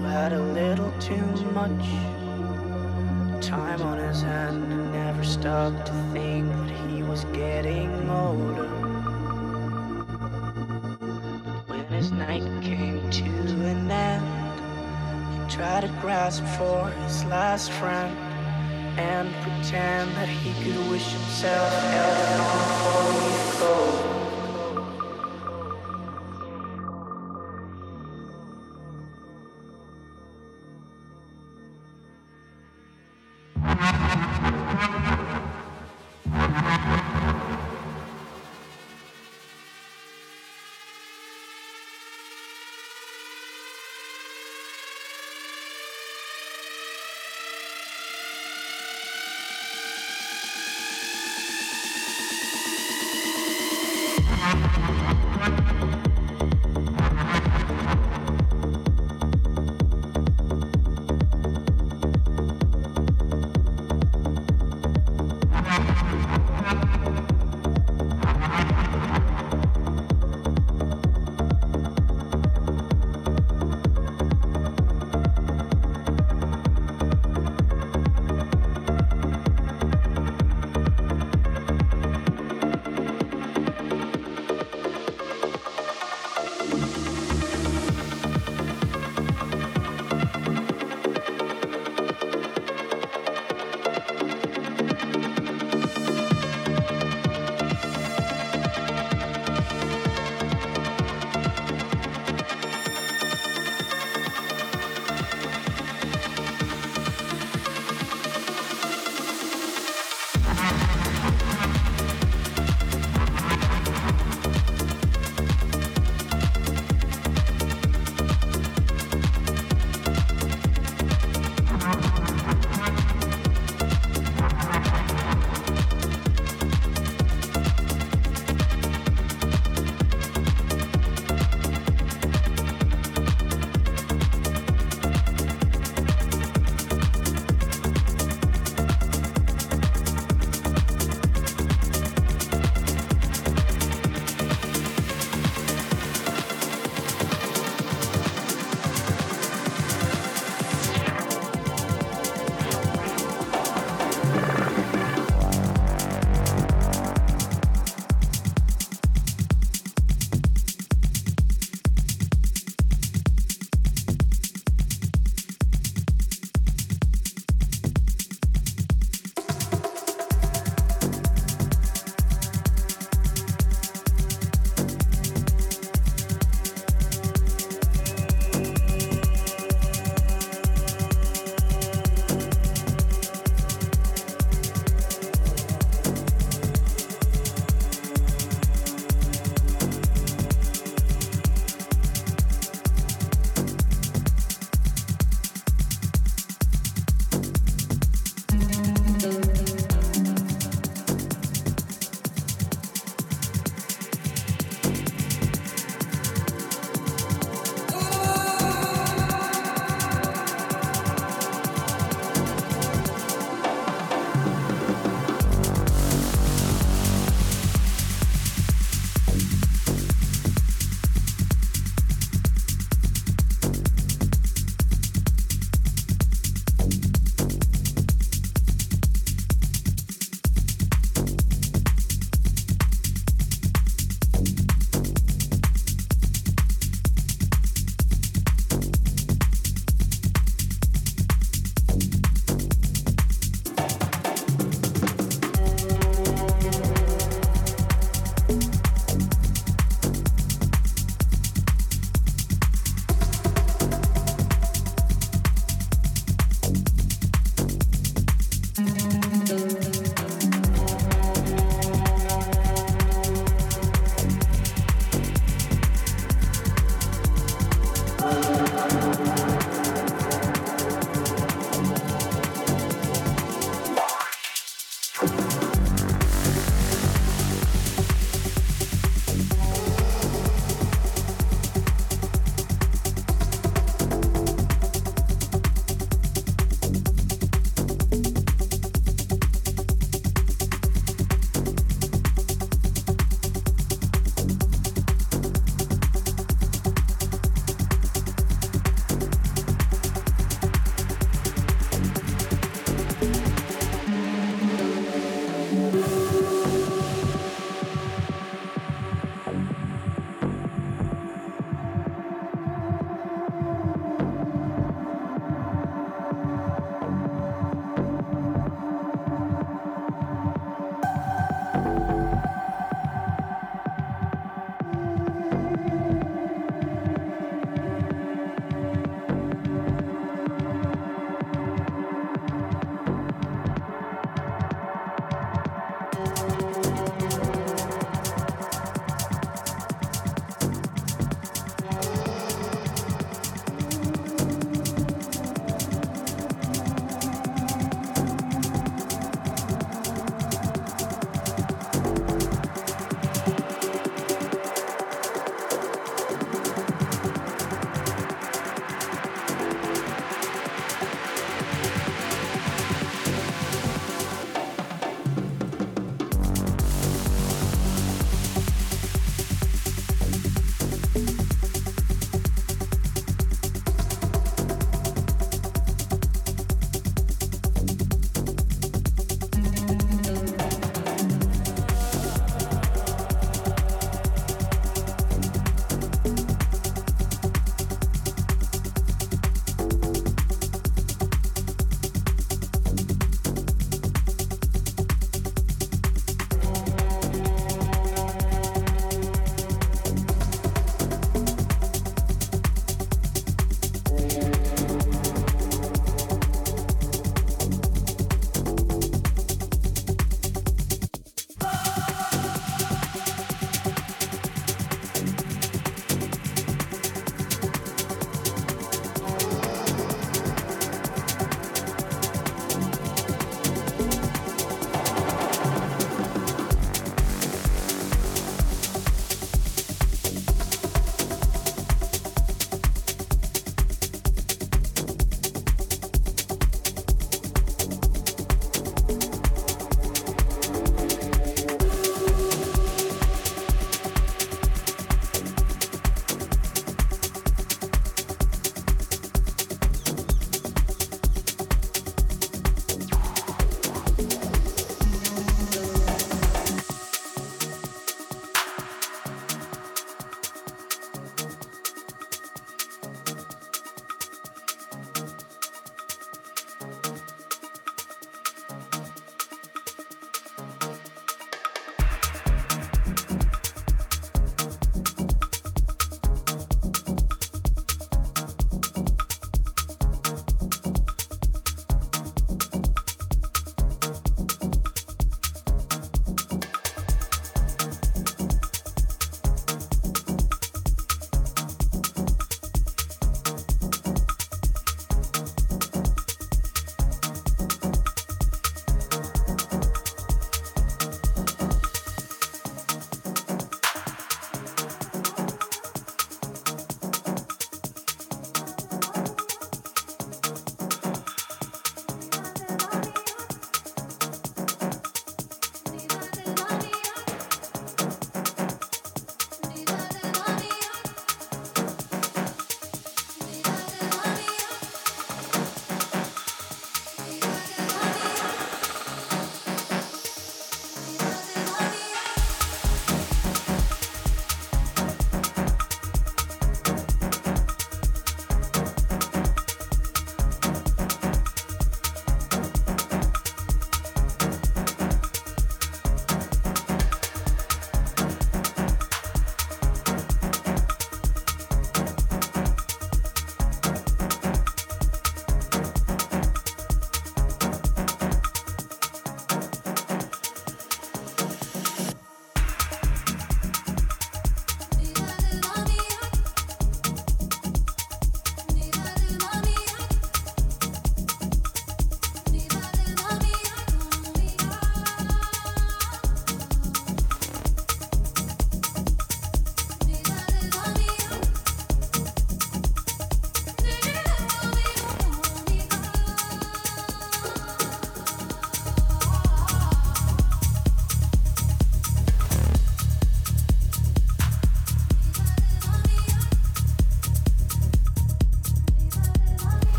who had a little too much time on his hand and never stopped to think that he was getting older. When his night came to an end, he tried to grasp for his last friend and pretend that he could wish himself health on a four-leaf clover.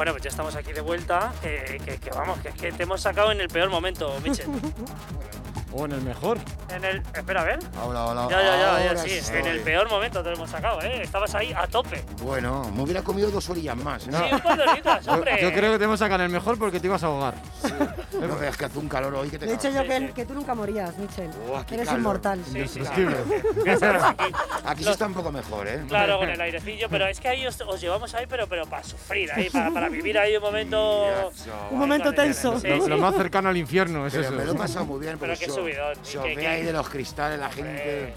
Bueno, pues ya estamos aquí de vuelta. Que, que- que vamos, que es que te hemos sacado en el peor momento, Michel. [LAUGHS] O en el mejor. En el. Espera, a ver. Hola, hola. Ya, ya, ya, ya, sí. estoy. En el peor momento te lo hemos sacado, ¿eh? Estabas ahí a tope. Bueno, me hubiera comido dos orillas más. ¿eh? Sí, un par de horitas, [LAUGHS] Yo, hombre. yo creo que te hemos sacado en el mejor porque te ibas a ahogar. [LAUGHS] No veas que hace un calor hoy que te He dicho cagas. yo que, que tú nunca morías, Michel. Qué Eres calor. inmortal. Sí. Ya sabes, [LAUGHS] aquí. Aquí sí está un poco mejor, ¿eh? Claro, [LAUGHS] con el airecillo, pero es que ahí os, os llevamos ahí, pero, pero para sufrir, ahí, para, para vivir ahí un momento. Un momento tenso. Sí, Lo, lo más cercano al infierno es Pero eso. me lo he pasado muy bien. Pero qué subidón, y so que- ve que- ahí de los cristales, la gente.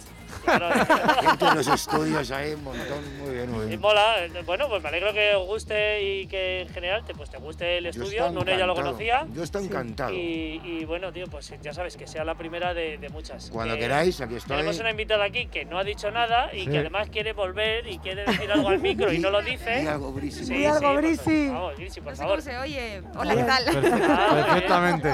Eh, gente en los estudios ahí, un montón. Muy bien, muy Y bien. mola, eh, bueno, pues me alegro que os guste y que en general te, pues, te guste el estudio. Nune ya lo conocía. Yo estoy encantado. Y, y bueno, tío, pues ya sabes, que sea la primera de, de muchas. Cuando Que queráis, aquí estoy. Tenemos una invitada aquí que no ha dicho nada y Sí. que además quiere volver y quiere decir algo al micro y no lo Di dice. algo, Brisi. Sí, algo, por Brisi. favor, Vamos, Grisi, por No sé favor. cómo se oye. Hola, ¿qué tal? Ah, Perfectamente.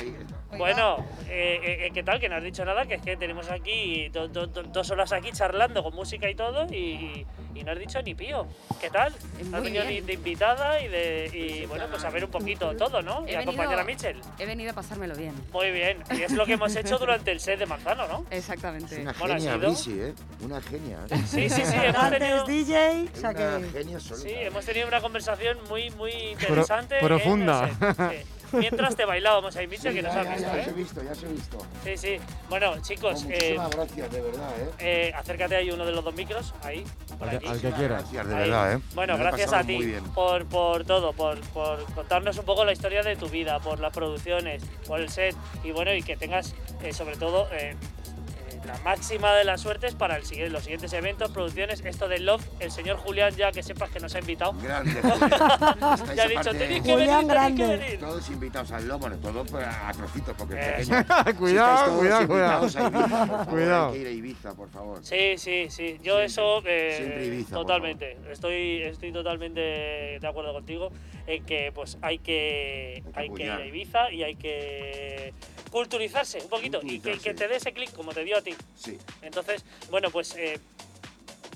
Ahí. Bueno, eh, eh, ¿qué tal? Que no has dicho nada, que es que tenemos aquí do- do- do- dos horas aquí charlando con música y todo y, y no has dicho ni pío. ¿Qué tal? Has venido de, de invitada y, de, y bueno, pues a ver un poquito todo, ¿no? Y He acompañar a Michel. He venido a pasármelo bien. Muy bien. Y es lo que hemos hecho durante el set de Manzano, ¿no? Es Exactamente. una Bueno, ha genia, Brisi, ¿eh? Una genia. ¿eh? Sí, sí, sí. Hemos tenido, DJ, o Es sea una que... genia absoluta. sí, hemos tenido una conversación muy, muy interesante. profunda. el set, sí. [LAUGHS] Mientras te bailábamos ahí, Michel, Sí, que nos ya, has ya, visto, ya, os he ¿eh? visto, ya os he visto. Sí, sí. Bueno, Oh, chicos, eh, muchísimas gracias, de verdad, ¿eh? eh, acércate ahí uno de los dos micros, ahí, por Al aquí. que, al que quieras. Gracias, de Ahí. verdad, ¿eh? Bueno, gracias a ti por, por todo, por, por contarnos un poco la historia de tu vida, por las producciones, por el set y bueno, y que tengas eh, sobre todo eh, eh, la máxima de las suertes para el, siguiente- los siguientes eventos, producciones, esto de Love, el señor Julián ya que sepas que nos ha invitado. Grande, [LAUGHS] Julián. Ya ha dicho, tenéis que venir, tenéis que Grande. venir. Todos invitados al lobo, bueno, todo pues, a trocitos, porque es Eh, pequeño. [LAUGHS] cuidado, todos cuidado, cuidado. Ibiza, Cuidado. Hay que ir a Ibiza, por favor. Sí, sí, sí. Yo Siempre, eso eh, siempre Ibiza, totalmente. Estoy, estoy totalmente de acuerdo contigo en que pues hay que, Hay que hay que ir a Ibiza y hay que culturizarse un poquito y que, te dé ese clic como te dio a ti. Sí. Entonces, bueno, pues eh,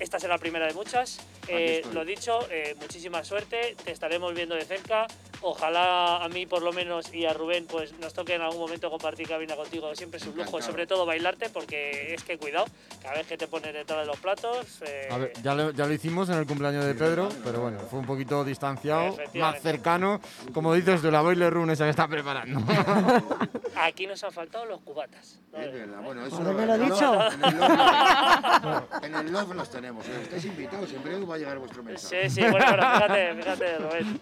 esta será la primera de muchas. Eh, lo dicho, eh, muchísima suerte. Te estaremos viendo de cerca. Ojalá a mí por lo menos y a Rubén pues nos toque en algún momento compartir cabina contigo. Siempre es un lujo, sobre todo bailarte, porque es que cuidado, cada vez que te pones detrás de los platos. eh, A ver, ya lo, ya lo hicimos en el cumpleaños de Pedro, pero bueno, fue un poquito distanciado, más cercano, como dices tú, la boiler room esa que está preparando. Aquí nos han faltado los cubatas. ¿no? Es verdad, bueno, eso Haberme lo el dicho. En el, love, los tenemos. ¿eh? Estáis invitados, breve va a llegar vuestro mensaje. Sí, sí, bueno, bueno, fíjate, fíjate, Rubén.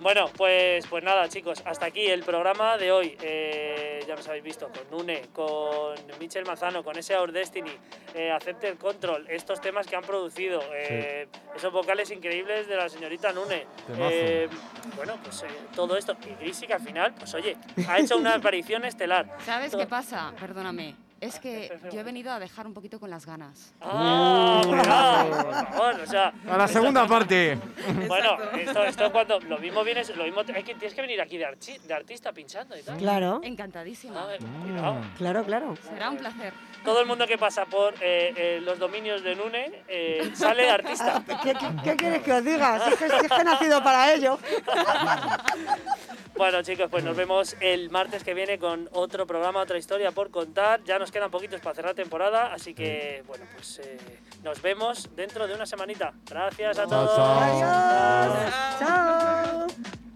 Bueno, pues, pues nada, chicos, hasta aquí el programa de hoy. Eh, ya nos habéis visto con Nune, con Michel Manzano, con ese Our Destiny, eh, Accepted Control, estos temas que han producido, eh, esos vocales increíbles de la señorita Nune. Eh, bueno, pues eh, todo esto. Y Grisi, que al final, pues oye, ha hecho una aparición estelar. ¿Sabes Todo- qué pasa? Perdóname. Es que yo he venido a dejar un poquito con las ganas. ¡Ah! cuidado, por favor, o sea. A la segunda parte. [LAUGHS] Bueno, esto, esto cuando lo mismo vienes, lo mismo, es que tienes que venir aquí de, archi- de artista pinchando y tal. Claro, Encantadísima. Ah, cuidado. claro, claro. Será un placer. Todo el mundo que pasa por eh, eh, los dominios de Nune eh, sale artista. [LAUGHS] ¿Qué, qué, qué quieres que os diga? Si es que, si es que he nacido para ello. [LAUGHS] Bueno, chicos, pues nos vemos el martes que viene con otro programa, otra historia por contar. Ya nos quedan poquitos para cerrar temporada, así que, bueno, pues eh, nos vemos dentro de una semanita. Gracias a Chao, todos. chao. Adiós. Chao.